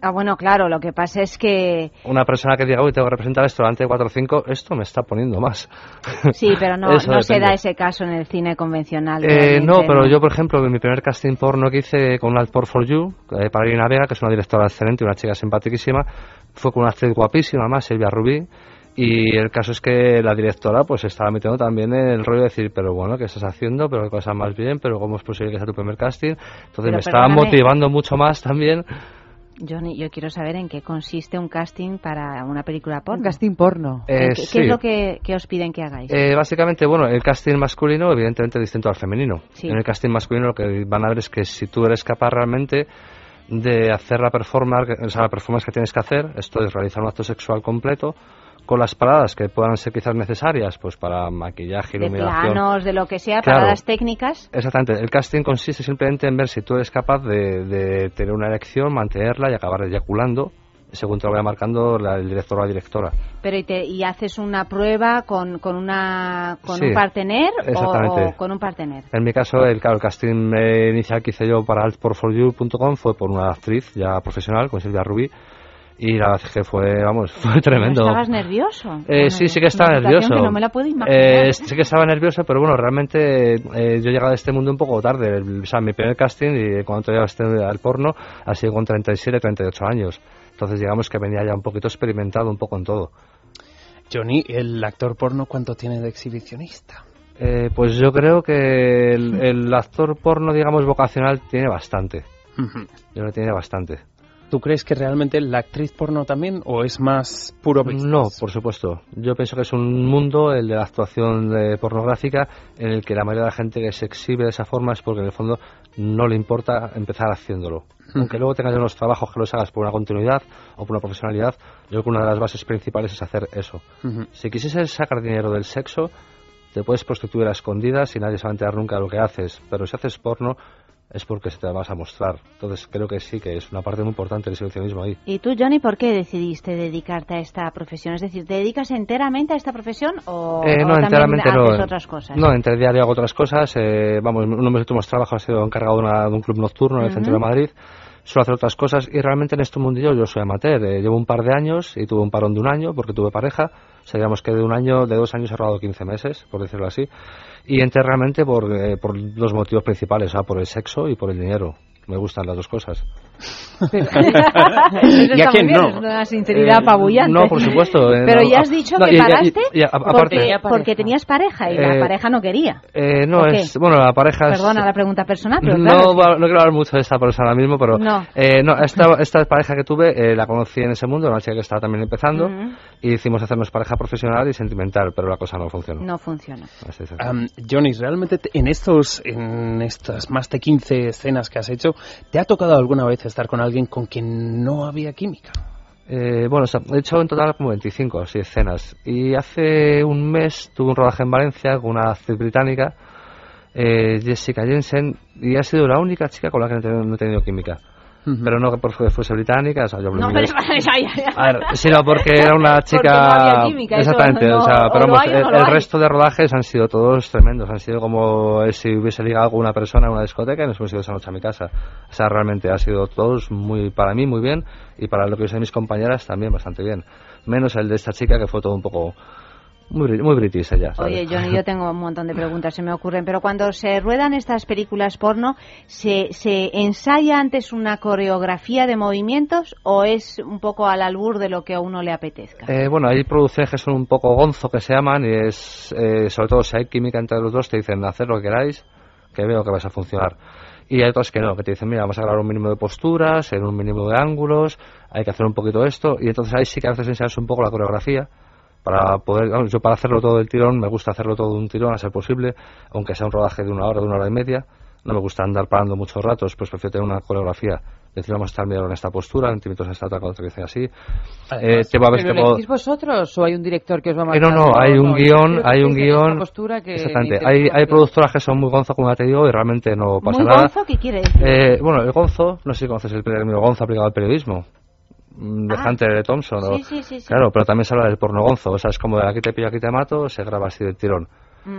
Speaker 1: Ah, bueno, claro, lo que pasa es que
Speaker 21: Una persona que diga, uy, tengo que representar esto delante de 4 o 5, esto me está poniendo más.
Speaker 1: sí, pero no, no se da ese caso en el cine convencional.
Speaker 21: Eh, no, pero yo, por ejemplo, en mi primer casting porno que hice con Alt Por For You, eh, para Irina Vega, que es una directora excelente y una chica simpaticísima, fue con una actriz guapísima, más Silvia Rubí, y el caso es que la directora pues estaba metiendo también en el rollo de decir, pero bueno, ¿qué estás haciendo? Pero qué cosa más bien, pero ¿cómo es posible que sea tu primer casting? Entonces
Speaker 1: Pero
Speaker 21: me estaba motivando mucho más también.
Speaker 1: Johnny, yo quiero saber en qué consiste un casting para una película porno.
Speaker 3: Un casting porno.
Speaker 21: Eh,
Speaker 1: ¿Qué,
Speaker 21: sí.
Speaker 1: qué es lo que, que os piden que hagáis?
Speaker 21: Eh, básicamente, bueno, el casting masculino, evidentemente, es distinto al femenino.
Speaker 1: Sí.
Speaker 21: En el casting masculino lo que van a ver es que si tú eres capaz realmente de hacer la performance, o sea, la performance que tienes que hacer, esto es realizar un acto sexual completo, con las paradas que puedan ser quizás necesarias, pues para maquillaje,
Speaker 1: de
Speaker 21: iluminación.
Speaker 1: planos, de lo que sea,
Speaker 21: Claro.
Speaker 1: paradas técnicas.
Speaker 21: Exactamente. El casting consiste simplemente en ver si tú eres capaz de, de tener una erección, mantenerla y acabar eyaculando, según te lo vaya marcando la- el director o la directora.
Speaker 1: Pero y, te, y haces una prueba con, con una con
Speaker 21: Sí,
Speaker 1: un partener o con un partener.
Speaker 21: En mi caso, el, claro, el casting eh, inicial que hice yo para altporforyou.com fue por una actriz ya profesional, con Silvia Rubí, y la verdad es que fue, vamos, fue tremendo.
Speaker 1: ¿Estabas nervioso?
Speaker 21: Eh,
Speaker 1: Bueno,
Speaker 21: sí, sí que
Speaker 1: es
Speaker 21: estaba
Speaker 1: una
Speaker 21: nervioso.
Speaker 1: que no me la puedo imaginar.
Speaker 21: Eh, sí que estaba nervioso, pero bueno, realmente eh, yo he llegado a este mundo un poco tarde. O sea, mi primer casting y cuando llegué este, al porno ha sido con 37, 38 años. Entonces digamos que venía ya un poquito experimentado un poco en todo.
Speaker 2: Johnny, el actor porno, ¿cuánto tiene de exhibicionista?
Speaker 21: Eh, pues yo creo que el, el actor porno, digamos, vocacional tiene bastante. Yo creo que tiene bastante.
Speaker 2: ¿Tú crees que realmente la actriz porno también o es más puro business?
Speaker 21: No, por supuesto. Yo pienso que es un mundo, el de la actuación eh, pornográfica, en el que la mayoría de la gente que se exhibe de esa forma es porque en el fondo no le importa empezar haciéndolo. Aunque luego tengas unos trabajos que los hagas por una continuidad o por una profesionalidad, yo creo que una de las bases principales es hacer eso. Si quisieses sacar dinero del sexo, te puedes prostituir a escondidas y nadie se va a enterar nunca de lo que haces. Pero si haces porno, es porque se te vas a mostrar. Entonces creo que sí, que es una parte muy importante del exhibicionismo ahí.
Speaker 1: ¿Y tú, Johnny, por qué decidiste dedicarte a esta profesión? Es decir, ¿te dedicas enteramente a esta profesión o,
Speaker 21: Eh,
Speaker 1: o
Speaker 21: no,
Speaker 1: también
Speaker 21: enteramente
Speaker 1: haces
Speaker 21: no.
Speaker 1: otras cosas?
Speaker 21: No, entre diario hago otras cosas. eh, vamos, uno de mis últimos trabajos ha sido encargado de, una- de un club nocturno en el centro de Madrid. Suelo hacer otras cosas y realmente en este mundillo yo soy amateur. eh, llevo un par de años y tuve un parón de un año porque tuve pareja. O sea, digamos que de un año, de dos años he rodado 15 meses, por decirlo así. Y entré por, eh, por dos motivos principales, sea, por el sexo y por el dinero. Me gustan las dos cosas.
Speaker 1: Eso
Speaker 21: ¿Y a quién
Speaker 1: bien,
Speaker 21: no?
Speaker 1: es una sinceridad
Speaker 21: Eh,
Speaker 1: apabullante.
Speaker 21: no, por supuesto, eh,
Speaker 1: Pero
Speaker 21: no,
Speaker 1: ya has dicho
Speaker 21: no,
Speaker 1: que
Speaker 21: y- y-
Speaker 1: paraste
Speaker 21: y- y a-
Speaker 1: porque, porque tenías pareja y la
Speaker 21: Eh,
Speaker 1: pareja no quería.
Speaker 21: Eh, no, es. Bueno, la pareja es.
Speaker 1: Perdona la pregunta personal, pero
Speaker 21: no,
Speaker 1: claro.
Speaker 21: va- no quiero hablar mucho de esta persona ahora mismo, pero
Speaker 1: No.
Speaker 21: eh, no, esta, esta pareja que tuve eh, la conocí en ese mundo, una chica que estaba también empezando,
Speaker 1: Ujú.
Speaker 21: y hicimos hacernos pareja profesional y sentimental, pero la cosa no funcionó.
Speaker 1: No funciona.
Speaker 21: Así es.
Speaker 2: Am, Johnny, realmente te- en estos en estas más de 15 escenas que has hecho, ¿te ha tocado alguna vez estar con alguien con quien no había química?
Speaker 21: Eh, bueno, o he hecho en total como 25 así escenas. Y hace un mes tuve un rodaje en Valencia con una actriz británica, eh, Jessica Jensen, y ha sido la única chica con la que no he tenido química. Pero no porque fuese británica, o sea, yo
Speaker 1: No, pero ya, ya, ya.
Speaker 21: A ver, sino porque era una chica.
Speaker 1: no química,
Speaker 21: Exactamente,
Speaker 1: no-
Speaker 21: o sea, pero vamos,
Speaker 1: hay
Speaker 21: el, resto de rodajes han sido todos tremendos. Han sido como eh, si hubiese ligado con una persona en una discoteca y nos hemos ido esa noche a mi casa. O sea, realmente ha sido todos muy, para mí muy bien y para lo que son mis compañeras también bastante bien. Menos el de esta chica que fue todo un poco. Muy, muy british ella. ¿sabes?
Speaker 1: Oye, Johnny, yo tengo un montón de preguntas, se me ocurren, pero cuando se ruedan estas películas porno, ¿se, se ensaya antes una coreografía de movimientos o es un poco al albur de lo que a uno le apetezca?
Speaker 21: Eh, bueno, hay producciones que son un poco gonzo que se llaman y es, eh, sobre todo si hay química entre los dos, te dicen hacer lo que queráis, que veo que vais a funcionar. Y hay otras que no, que te dicen, mira, vamos a grabar un mínimo de posturas, en un mínimo de ángulos, hay que hacer un poquito esto, y entonces ahí sí que a veces ensayas un poco la coreografía, para poder, yo para hacerlo todo del tirón, me gusta hacerlo todo de un tirón a ser posible, aunque sea un rodaje de una hora, de una hora y media, no me gusta andar parando muchos ratos, pues prefiero tener una coreografía decir vamos a estar medio en esta postura, en minutos en esta otra, otra vez así. Eh, te va a ver
Speaker 3: ¿Pero
Speaker 21: que puedo-
Speaker 3: vosotros o hay un director que os va a
Speaker 21: Eh,
Speaker 3: marcar?
Speaker 21: no, no, hay un
Speaker 3: yo guion,
Speaker 21: hay un guion.
Speaker 3: postura que
Speaker 21: Exactamente.
Speaker 3: me
Speaker 21: Hay, hay productoras que son muy gonzo, como ya te digo, y realmente no pasa
Speaker 1: Muy
Speaker 21: nada.
Speaker 1: gonzo, ¿qué quiere decir?
Speaker 21: Eh, bueno, el gonzo, no sé si conoces el término gonzo aplicado al periodismo. Mm, De
Speaker 1: Ah.
Speaker 21: Hunter Thompson. o-
Speaker 1: Sí, sí, sí, sí.
Speaker 21: Claro, pero también se habla del porno gonzo. O sea, es como de aquí te pillo, aquí te mato, se graba así del tirón.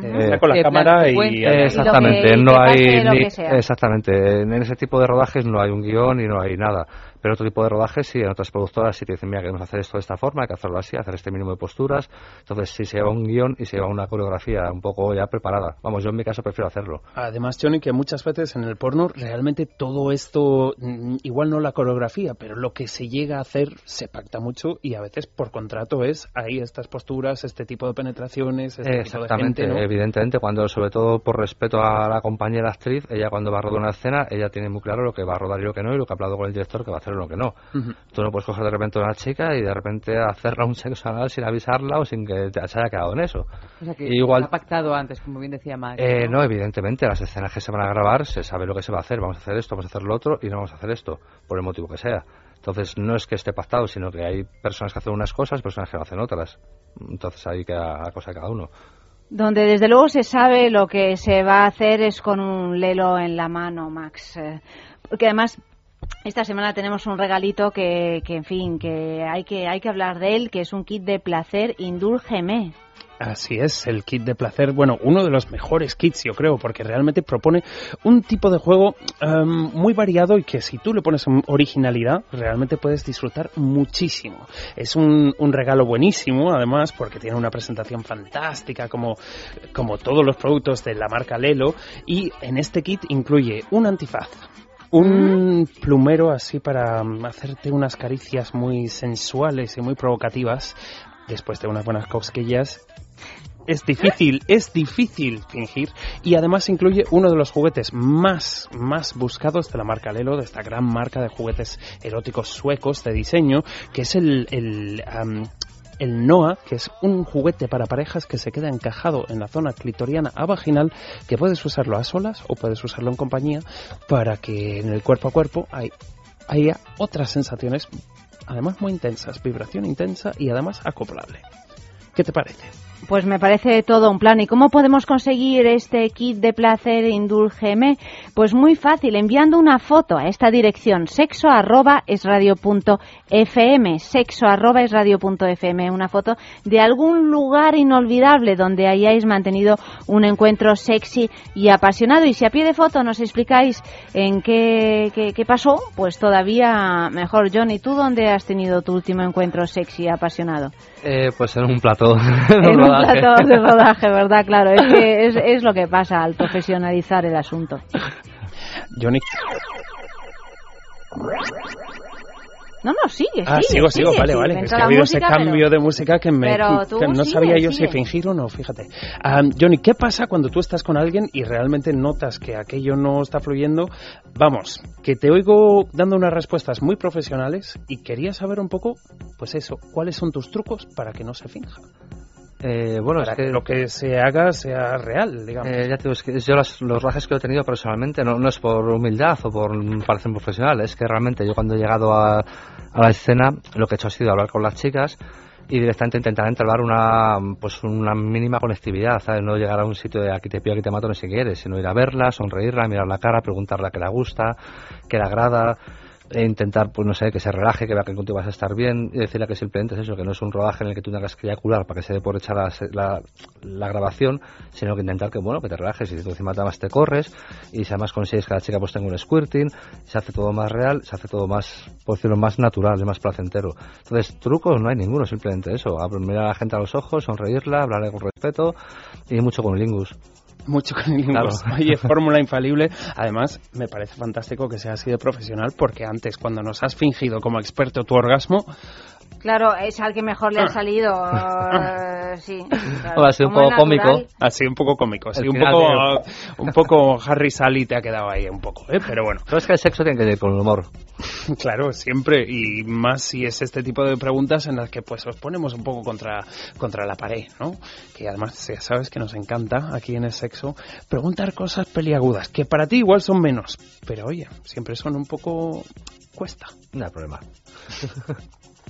Speaker 2: Está con la cámara
Speaker 21: plan
Speaker 2: y- que-
Speaker 21: exactamente,
Speaker 2: y
Speaker 21: no hay ni- exactamente, en ese tipo de rodajes no hay un guion y no hay nada. Pero otro tipo de rodajes sí, en otras productoras sí te dicen, mira, queremos hacer esto de esta forma, hay que hacerlo así, hacer este mínimo de posturas. Entonces sí se lleva un guion y se lleva una coreografía un poco ya preparada. Vamos, yo en mi caso prefiero hacerlo.
Speaker 2: Además, Johnny, que muchas veces en el porno realmente todo esto, mm, igual no la coreografía, pero lo que se llega a hacer se pacta mucho y a veces por contrato es ahí estas posturas, este tipo de penetraciones, este tipo de
Speaker 21: Exactamente,
Speaker 2: gente, ¿no?
Speaker 21: evidentemente, cuando sobre todo por respeto a la compañera actriz, ella cuando va a rodar una escena, ella tiene muy claro lo que va a rodar y lo que no, y lo que ha hablado con el director que va a hacer y lo que no.
Speaker 2: Ujú.
Speaker 21: Tú no puedes coger de repente a una chica y de repente hacerla un sexo anal sin avisarla o sin que te- se haya quedado en eso.
Speaker 3: O sea que
Speaker 21: Igual,
Speaker 3: ha pactado antes, como bien decía Max.
Speaker 21: eh, no, evidentemente, las escenas que se van a grabar se sabe lo que se va a hacer. Vamos a hacer esto, vamos a hacer lo otro y no vamos a hacer esto, por el motivo que sea. Entonces, no es que esté pactado, sino que hay personas que hacen unas cosas y personas que hacen otras. Entonces, ahí queda la cosa de cada uno.
Speaker 1: Donde desde luego se sabe lo que se va a hacer es con un lelo en la mano, Max. Eh, Porque además esta semana tenemos un regalito que, que en fin, que hay que hay que hablar de él, que es un kit de placer Indúlgeme.
Speaker 2: Así es, el kit de placer, bueno, uno de los mejores kits, yo creo, porque realmente propone un tipo de juego em, muy variado y que si tú le pones originalidad, realmente puedes disfrutar muchísimo. Es un, un regalo buenísimo, además, porque tiene una presentación fantástica, como, como todos los productos de la marca Lelo, y en este kit incluye un antifaz, un plumero así para mm, hacerte unas caricias muy sensuales y muy provocativas después de unas buenas cosquillas. Es difícil, es difícil fingir y además incluye uno de los juguetes más, más buscados de la marca Lelo, de esta gran marca de juguetes eróticos suecos de diseño, que es el, el, am, el Noah, que es un juguete para parejas que se queda encajado en la zona clitoriana a vaginal, que puedes usarlo a solas o puedes usarlo en compañía para que en el cuerpo a cuerpo hay, haya otras sensaciones, además muy intensas, vibración intensa y además acoplable. ¿Qué te parece?
Speaker 1: Pues me parece todo un plan. ¿Y cómo podemos conseguir este kit de placer Indúlgeme? Pues muy fácil, enviando una foto a esta dirección sexo arroba es punto fm, sexo arroba es punto fm, una foto de algún lugar inolvidable donde hayáis mantenido un encuentro sexy y apasionado. Y si a pie de foto nos explicáis en qué, qué, qué pasó, pues todavía mejor. Johnny, ¿tú dónde has tenido tu último encuentro sexy y apasionado?
Speaker 21: Eh, pues en un plató.
Speaker 1: En un plato de rodaje, ¿verdad? Claro, es que es, es lo que pasa al profesionalizar el asunto.
Speaker 2: Johnny.
Speaker 1: No, no, sigue,
Speaker 2: Ah,
Speaker 1: sigue,
Speaker 2: sigo, vale,
Speaker 1: sigue.
Speaker 2: vale. Es que ha habido
Speaker 1: música,
Speaker 2: ese cambio
Speaker 1: pero-
Speaker 2: de música que, me,
Speaker 1: pero tú
Speaker 2: que no sabía yo si fingir o no, fíjate. Johnny, ¿qué pasa cuando tú estás con alguien y realmente notas que aquello no está fluyendo? Vamos, que te oigo dando unas respuestas muy profesionales y quería saber un poco, pues eso, ¿cuáles son tus trucos para que no se finja?
Speaker 21: Eh, bueno,
Speaker 2: para
Speaker 21: es que
Speaker 2: lo que se haga sea real, digamos.
Speaker 21: Eh, ya te digo, es que yo las- los rajes que he tenido personalmente no, no es por humildad o por parecer profesional, es que realmente yo cuando he llegado a, a la escena lo que he hecho ha sido hablar con las chicas y directamente intentar entablar una pues una mínima conectividad, ¿sabes? No llegar a un sitio de aquí te pido, aquí te mato, no sé qué quieres, sino ir a verla, sonreírla, mirar la cara, preguntarle a qué le gusta, qué le agrada, e intentar, pues no sé, que se relaje, que vea que contigo vas a estar bien y decirle que simplemente es eso, que no es un rodaje en el que tú tengas que eyacular para que se dé por hecha la, la, la grabación, sino que intentar que, bueno, que te relajes y si tú encima te vas te corres y si además consigues que la chica pues tenga un squirting, se hace todo más real, se hace todo más, por decirlo, más natural más placentero. Entonces, trucos no hay ninguno, simplemente eso, mirar a la gente a los ojos, sonreírla, hablarle con respeto y mucho con lingus.
Speaker 2: Mucho con el
Speaker 21: Claro.
Speaker 2: Oye, fórmula infalible. Además, me parece fantástico que sea así de profesional porque antes, cuando nos has fingido como experto tu orgasmo,
Speaker 1: Claro, es al que mejor le ha salido. eh, sí. claro.
Speaker 21: Ha sido un poco cómico.
Speaker 2: Ha sido un poco cómico, sí, un poco, un poco Harry Sally te ha quedado ahí un poco, ¿eh? pero bueno.
Speaker 21: Pero es que el sexo tiene que ir con el humor.
Speaker 2: Claro, siempre, y más si es este tipo de preguntas en las que pues os ponemos un poco contra, contra la pared, ¿no? Que además ya sabes que nos encanta aquí en el sexo preguntar cosas peliagudas, que para ti igual son menos, pero oye, siempre son un poco... cuesta.
Speaker 21: No hay problema.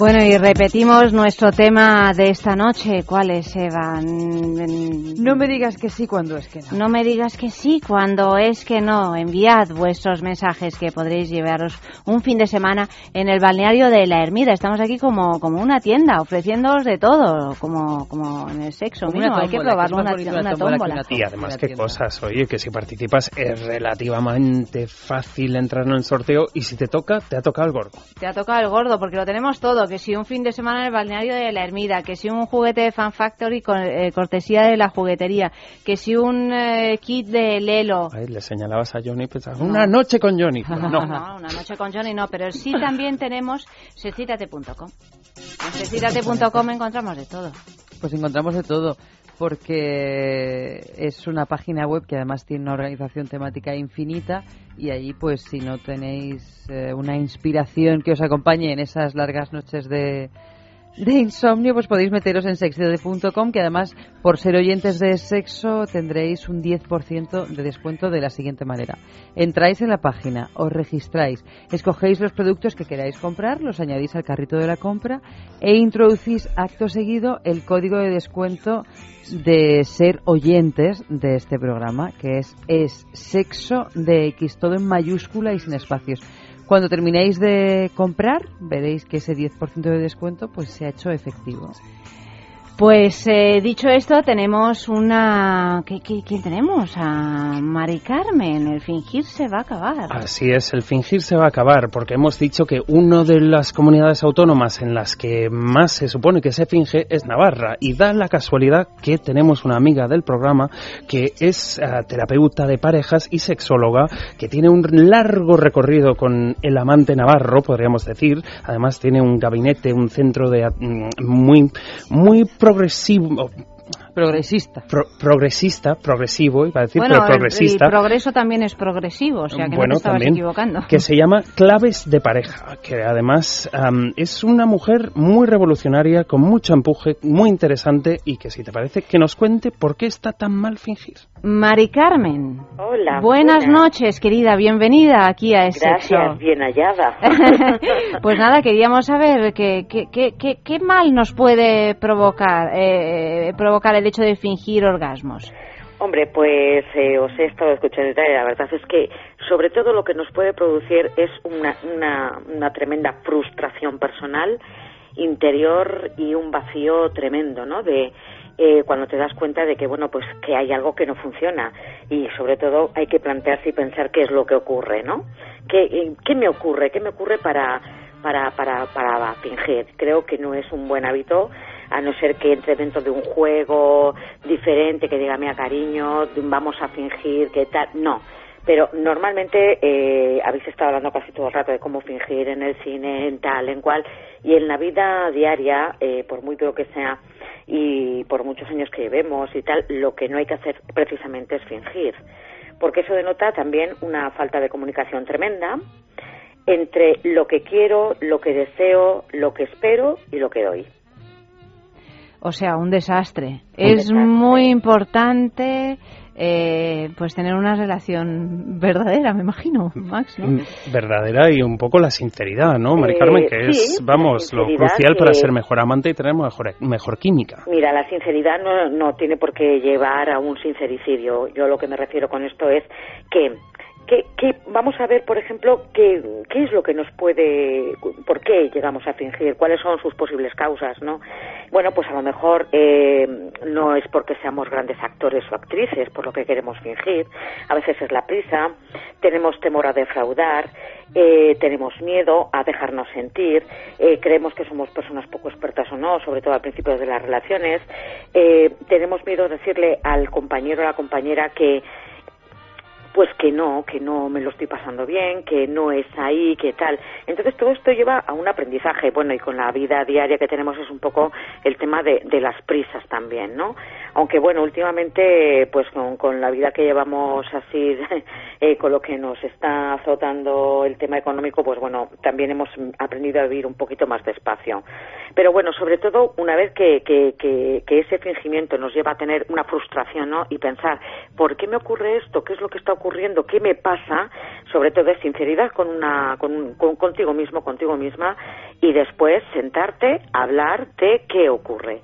Speaker 1: Bueno, y repetimos nuestro tema de esta noche. ¿Cuál es, Eva? Mm,
Speaker 3: No me digas que sí cuando es que no.
Speaker 1: No me digas que sí cuando es que no. Enviad vuestros mensajes que podréis llevaros un fin de semana en el balneario de la Ermida. Estamos aquí como, como una tienda, ofreciéndoos de todo, como, como en el sexo
Speaker 3: Como
Speaker 1: mismo.
Speaker 3: una
Speaker 1: Hay que
Speaker 3: tómbola, que
Speaker 1: probarlo,
Speaker 3: más
Speaker 1: una,
Speaker 3: una
Speaker 1: una
Speaker 3: tómbola que
Speaker 1: tómbola.
Speaker 2: Y además qué cosas, oye, que si participas es relativamente fácil entrar en el sorteo y si te toca, te ha tocado el gordo.
Speaker 1: Te ha tocado el gordo porque lo tenemos todo, que si un fin de semana en el balneario de la Ermida, que si un juguete de Fan Factory con eh, cortesía de la juguetería, que si un eh, kit de Lelo.
Speaker 2: Ahí le señalabas a Johnny, pensabas, una noche con Johnny.
Speaker 1: No,
Speaker 2: No,
Speaker 1: no, una noche con Johnny no, pero sí también tenemos secítate.com. En secítate.com encontramos de todo.
Speaker 3: Pues encontramos de todo, porque es una página web que además tiene una organización temática infinita y allí pues si no tenéis eh, una inspiración que os acompañe en esas largas noches de, de insomnio, pues podéis meteros en sexidade.com que además por ser oyentes de sexo tendréis un 10% de descuento de la siguiente manera. Entráis en la página, os registráis, escogéis los productos que queráis comprar, los añadís al carrito de la compra e introducís acto seguido el código de descuento de ser oyentes de este programa, que es, es sexo de X, todo en mayúscula y sin espacios. Cuando terminéis de comprar, veréis que ese 10% de descuento pues se ha hecho efectivo.
Speaker 1: Pues eh, dicho esto, tenemos una... ¿Qué, quién tenemos? A Mari Carmen. El fingir se va a acabar.
Speaker 2: Así es, el fingir se va a acabar, porque hemos dicho que una de las comunidades autónomas en las que más se supone que se finge es Navarra, y da la casualidad que tenemos una amiga del programa que es eh, terapeuta de parejas y sexóloga, que tiene un largo recorrido con el amante navarro, podríamos decir, además tiene un gabinete, un centro de mm, muy, muy progresivo.
Speaker 3: Progresista.
Speaker 2: Pro- progresista, progresivo, iba a decir,
Speaker 1: bueno,
Speaker 2: pero progresista.
Speaker 1: el progreso también es progresivo, o sea que no
Speaker 2: Bueno,
Speaker 1: te estabas
Speaker 2: también,
Speaker 1: equivocando.
Speaker 2: que se llama Claves de Pareja, que además es una mujer muy revolucionaria, con mucho empuje, muy interesante y que si te parece que nos cuente por qué está tan mal fingir.
Speaker 1: Mari Carmen.
Speaker 22: Hola.
Speaker 1: Buenas noches, querida. Bienvenida aquí a Es
Speaker 22: Gracias, bien hallada.
Speaker 1: Pues nada, queríamos saber qué, qué, qué, qué, qué mal nos puede provocar, eh, provocar el hecho de fingir orgasmos.
Speaker 22: Hombre, pues eh, os he estado escuchando y la verdad es que sobre todo lo que nos puede producir es una, una, una tremenda frustración personal, interior y un vacío tremendo, ¿no? De eh, cuando te das cuenta de que, bueno, pues que hay algo que no funciona y sobre todo hay que plantearse y pensar qué es lo que ocurre, ¿no? ¿Qué, eh, qué me ocurre? ¿Qué me ocurre para, para, para, para fingir? Creo que no es un buen hábito a no ser que entre dentro de un juego diferente, que diga, mira, cariño, vamos a fingir, que tal. No. Pero normalmente eh, habéis estado hablando casi todo el rato de cómo fingir en el cine, en tal, en cual. Y en la vida diaria, eh, por muy duro que sea y por muchos años que llevemos y tal, lo que no hay que hacer precisamente es fingir. Porque eso denota también una falta de comunicación tremenda entre lo que quiero, lo que deseo, lo que espero y lo que doy.
Speaker 1: O sea, un desastre. es muy importante eh, pues tener una relación verdadera, me imagino, Max, ¿no?
Speaker 2: Mm, Verdadera y un poco la sinceridad, ¿no, Mari
Speaker 22: Eh,
Speaker 2: Carmen? Que
Speaker 22: sí,
Speaker 2: es, vamos, lo crucial para ser mejor amante y tener mejor, mejor química.
Speaker 22: Mira, la sinceridad no, no tiene por qué llevar a un sincericidio. Yo lo que me refiero con esto es que, que, que vamos a ver, por ejemplo, qué, qué es lo que nos puede, por qué llegamos a fingir, cuáles son sus posibles causas, ¿no? Bueno, pues a lo mejor eh, no es porque seamos grandes actores o actrices por lo que queremos fingir. A veces es la prisa, tenemos temor a defraudar, eh, tenemos miedo a dejarnos sentir, eh, creemos que somos personas poco expertas o no, sobre todo al principio de las relaciones, eh, tenemos miedo a decirle al compañero o a la compañera que pues que no, que no me lo estoy pasando bien, que no es ahí, que tal. Entonces todo esto lleva a un aprendizaje, bueno, y con la vida diaria que tenemos es un poco el tema de, de las prisas también, ¿no? Aunque bueno, últimamente, pues con, con la vida que llevamos así, eh, con lo que nos está azotando el tema económico, pues bueno, también hemos aprendido a vivir un poquito más despacio. Pero bueno, sobre todo una vez que, que, que, que ese fingimiento nos lleva a tener una frustración, ¿no? Y pensar, ¿por qué me ocurre esto? ¿Qué es lo que está? ¿Qué me pasa? Sobre todo es sinceridad con una, con, con- contigo mismo, contigo misma, y después sentarte, hablar de qué ocurre.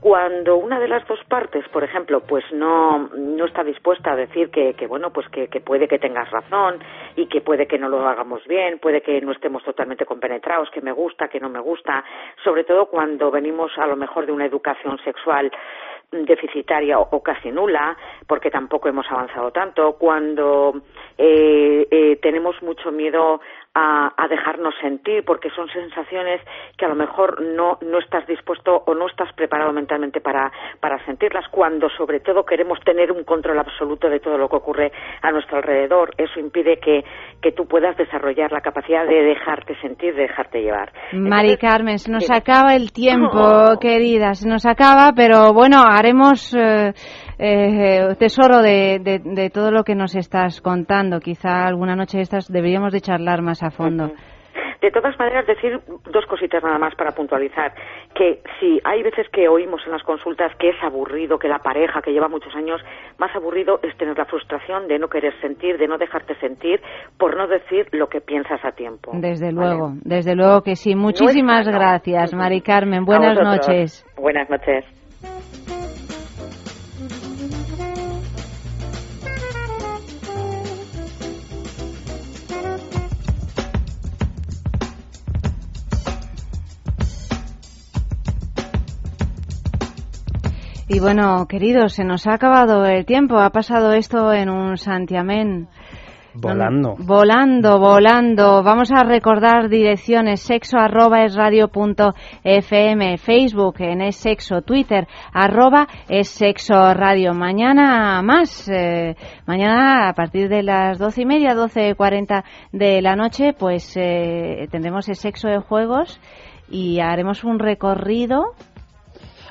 Speaker 22: Cuando una de las dos partes, por ejemplo, pues no, no está dispuesta a decir que, que bueno, pues que, que puede que tengas razón y que puede que no lo hagamos bien, puede que no estemos totalmente compenetrados, que me gusta, que no me gusta, sobre todo cuando venimos a lo mejor de una educación sexual deficitaria o, casi nula, porque tampoco hemos avanzado tanto, cuando eh, eh, tenemos mucho miedo a, a dejarnos sentir, porque son sensaciones que a lo mejor no, no estás dispuesto o no estás preparado mentalmente para, para sentirlas, cuando sobre todo queremos tener un control absoluto de todo lo que ocurre a nuestro alrededor. Eso impide que, que tú puedas desarrollar la capacidad de dejarte sentir, de dejarte llevar.
Speaker 1: Mari
Speaker 22: Entonces,
Speaker 1: Carmen, se nos acaba el tiempo,
Speaker 22: Oh.
Speaker 1: querida, se nos acaba, pero bueno, haremos eh, eh, tesoro de, de- de todo lo que nos estás contando. Quizá alguna noche de estas deberíamos de charlar más a fondo.
Speaker 22: De todas maneras, decir dos cositas nada más para puntualizar. Que si hay veces que oímos en las consultas que es aburrido, que la pareja que lleva muchos años, más aburrido es tener la frustración de no querer sentir, de no dejarte sentir, por no decir lo que piensas a tiempo.
Speaker 1: Desde luego, desde luego que sí. Muchísimas gracias, Mari Carmen. Buenas noches.
Speaker 22: Buenas noches.
Speaker 1: Y bueno, queridos, se nos ha acabado el tiempo. Ha pasado esto en un santiamén.
Speaker 2: Volando.
Speaker 1: Volando, volando. Vamos a recordar direcciones sexo arroba es radio punto fm, Facebook en es sexo, Twitter arroba es sexo radio. Mañana más, eh, mañana a partir de las doce y media, doce cuarenta de la noche, pues eh, tendremos el sexo de juegos y haremos un recorrido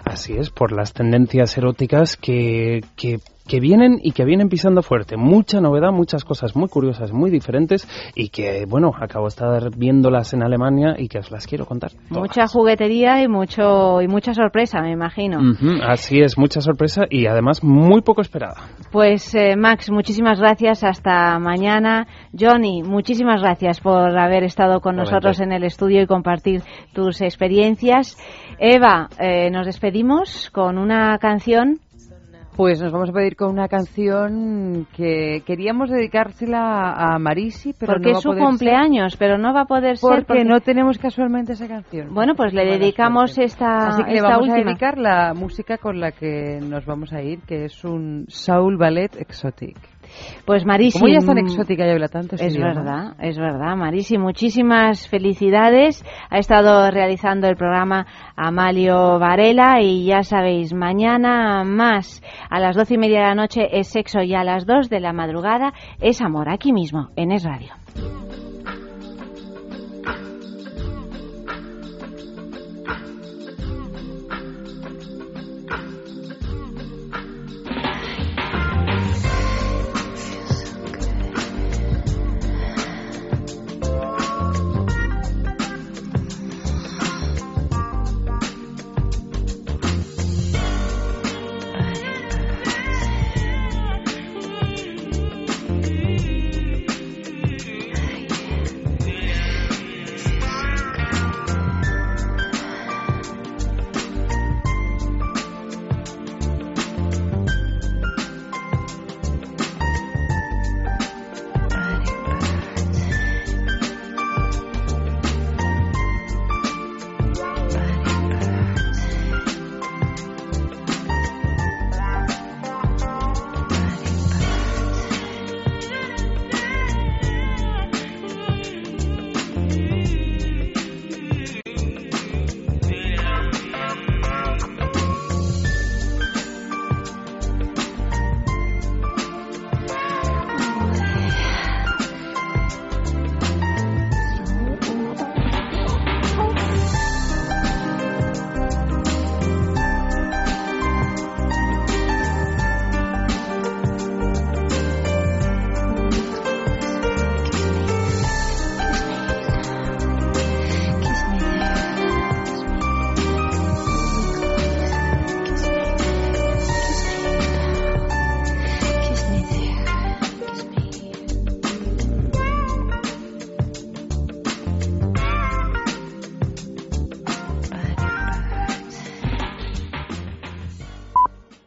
Speaker 2: Así es, por las tendencias eróticas que, que, que vienen y que vienen pisando fuerte. Mucha novedad, muchas cosas muy curiosas, muy diferentes y que, bueno, acabo de estar viéndolas en Alemania y que os las quiero contar.
Speaker 1: mucha juguetería y mucho y mucha sorpresa, me imagino.
Speaker 2: Así es, mucha sorpresa y además muy poco esperada.
Speaker 1: Pues eh, Max, muchísimas gracias. Hasta mañana. Johnny, muchísimas gracias por haber estado con nosotros en el estudio y compartir tus experiencias. Eva, eh, nos despedimos con una canción.
Speaker 3: Pues nos vamos a pedir con una canción que queríamos dedicársela a Marisi, pero
Speaker 1: porque
Speaker 3: no va
Speaker 1: es
Speaker 3: a
Speaker 1: su
Speaker 3: poder ser
Speaker 1: cumpleaños, pero no va a poder ser
Speaker 3: porque no tenemos casualmente esa canción.
Speaker 1: Bueno, pues le dedicamos esta,
Speaker 3: Así que le
Speaker 1: esta
Speaker 3: vamos a
Speaker 1: última.
Speaker 3: dedicar la música con la que nos vamos a ir, que es un Soul Ballet Exotic.
Speaker 1: Pues Marisi.
Speaker 3: Como ella es tan exótica y habla tantos
Speaker 1: Es
Speaker 3: idiomas.
Speaker 1: verdad, es verdad, Marisi. Muchísimas felicidades. Ha estado realizando el programa Amalio Varela y ya sabéis, mañana más a las doce y media de la noche es sexo y a las dos de la madrugada es amor, aquí mismo, en Es Radio.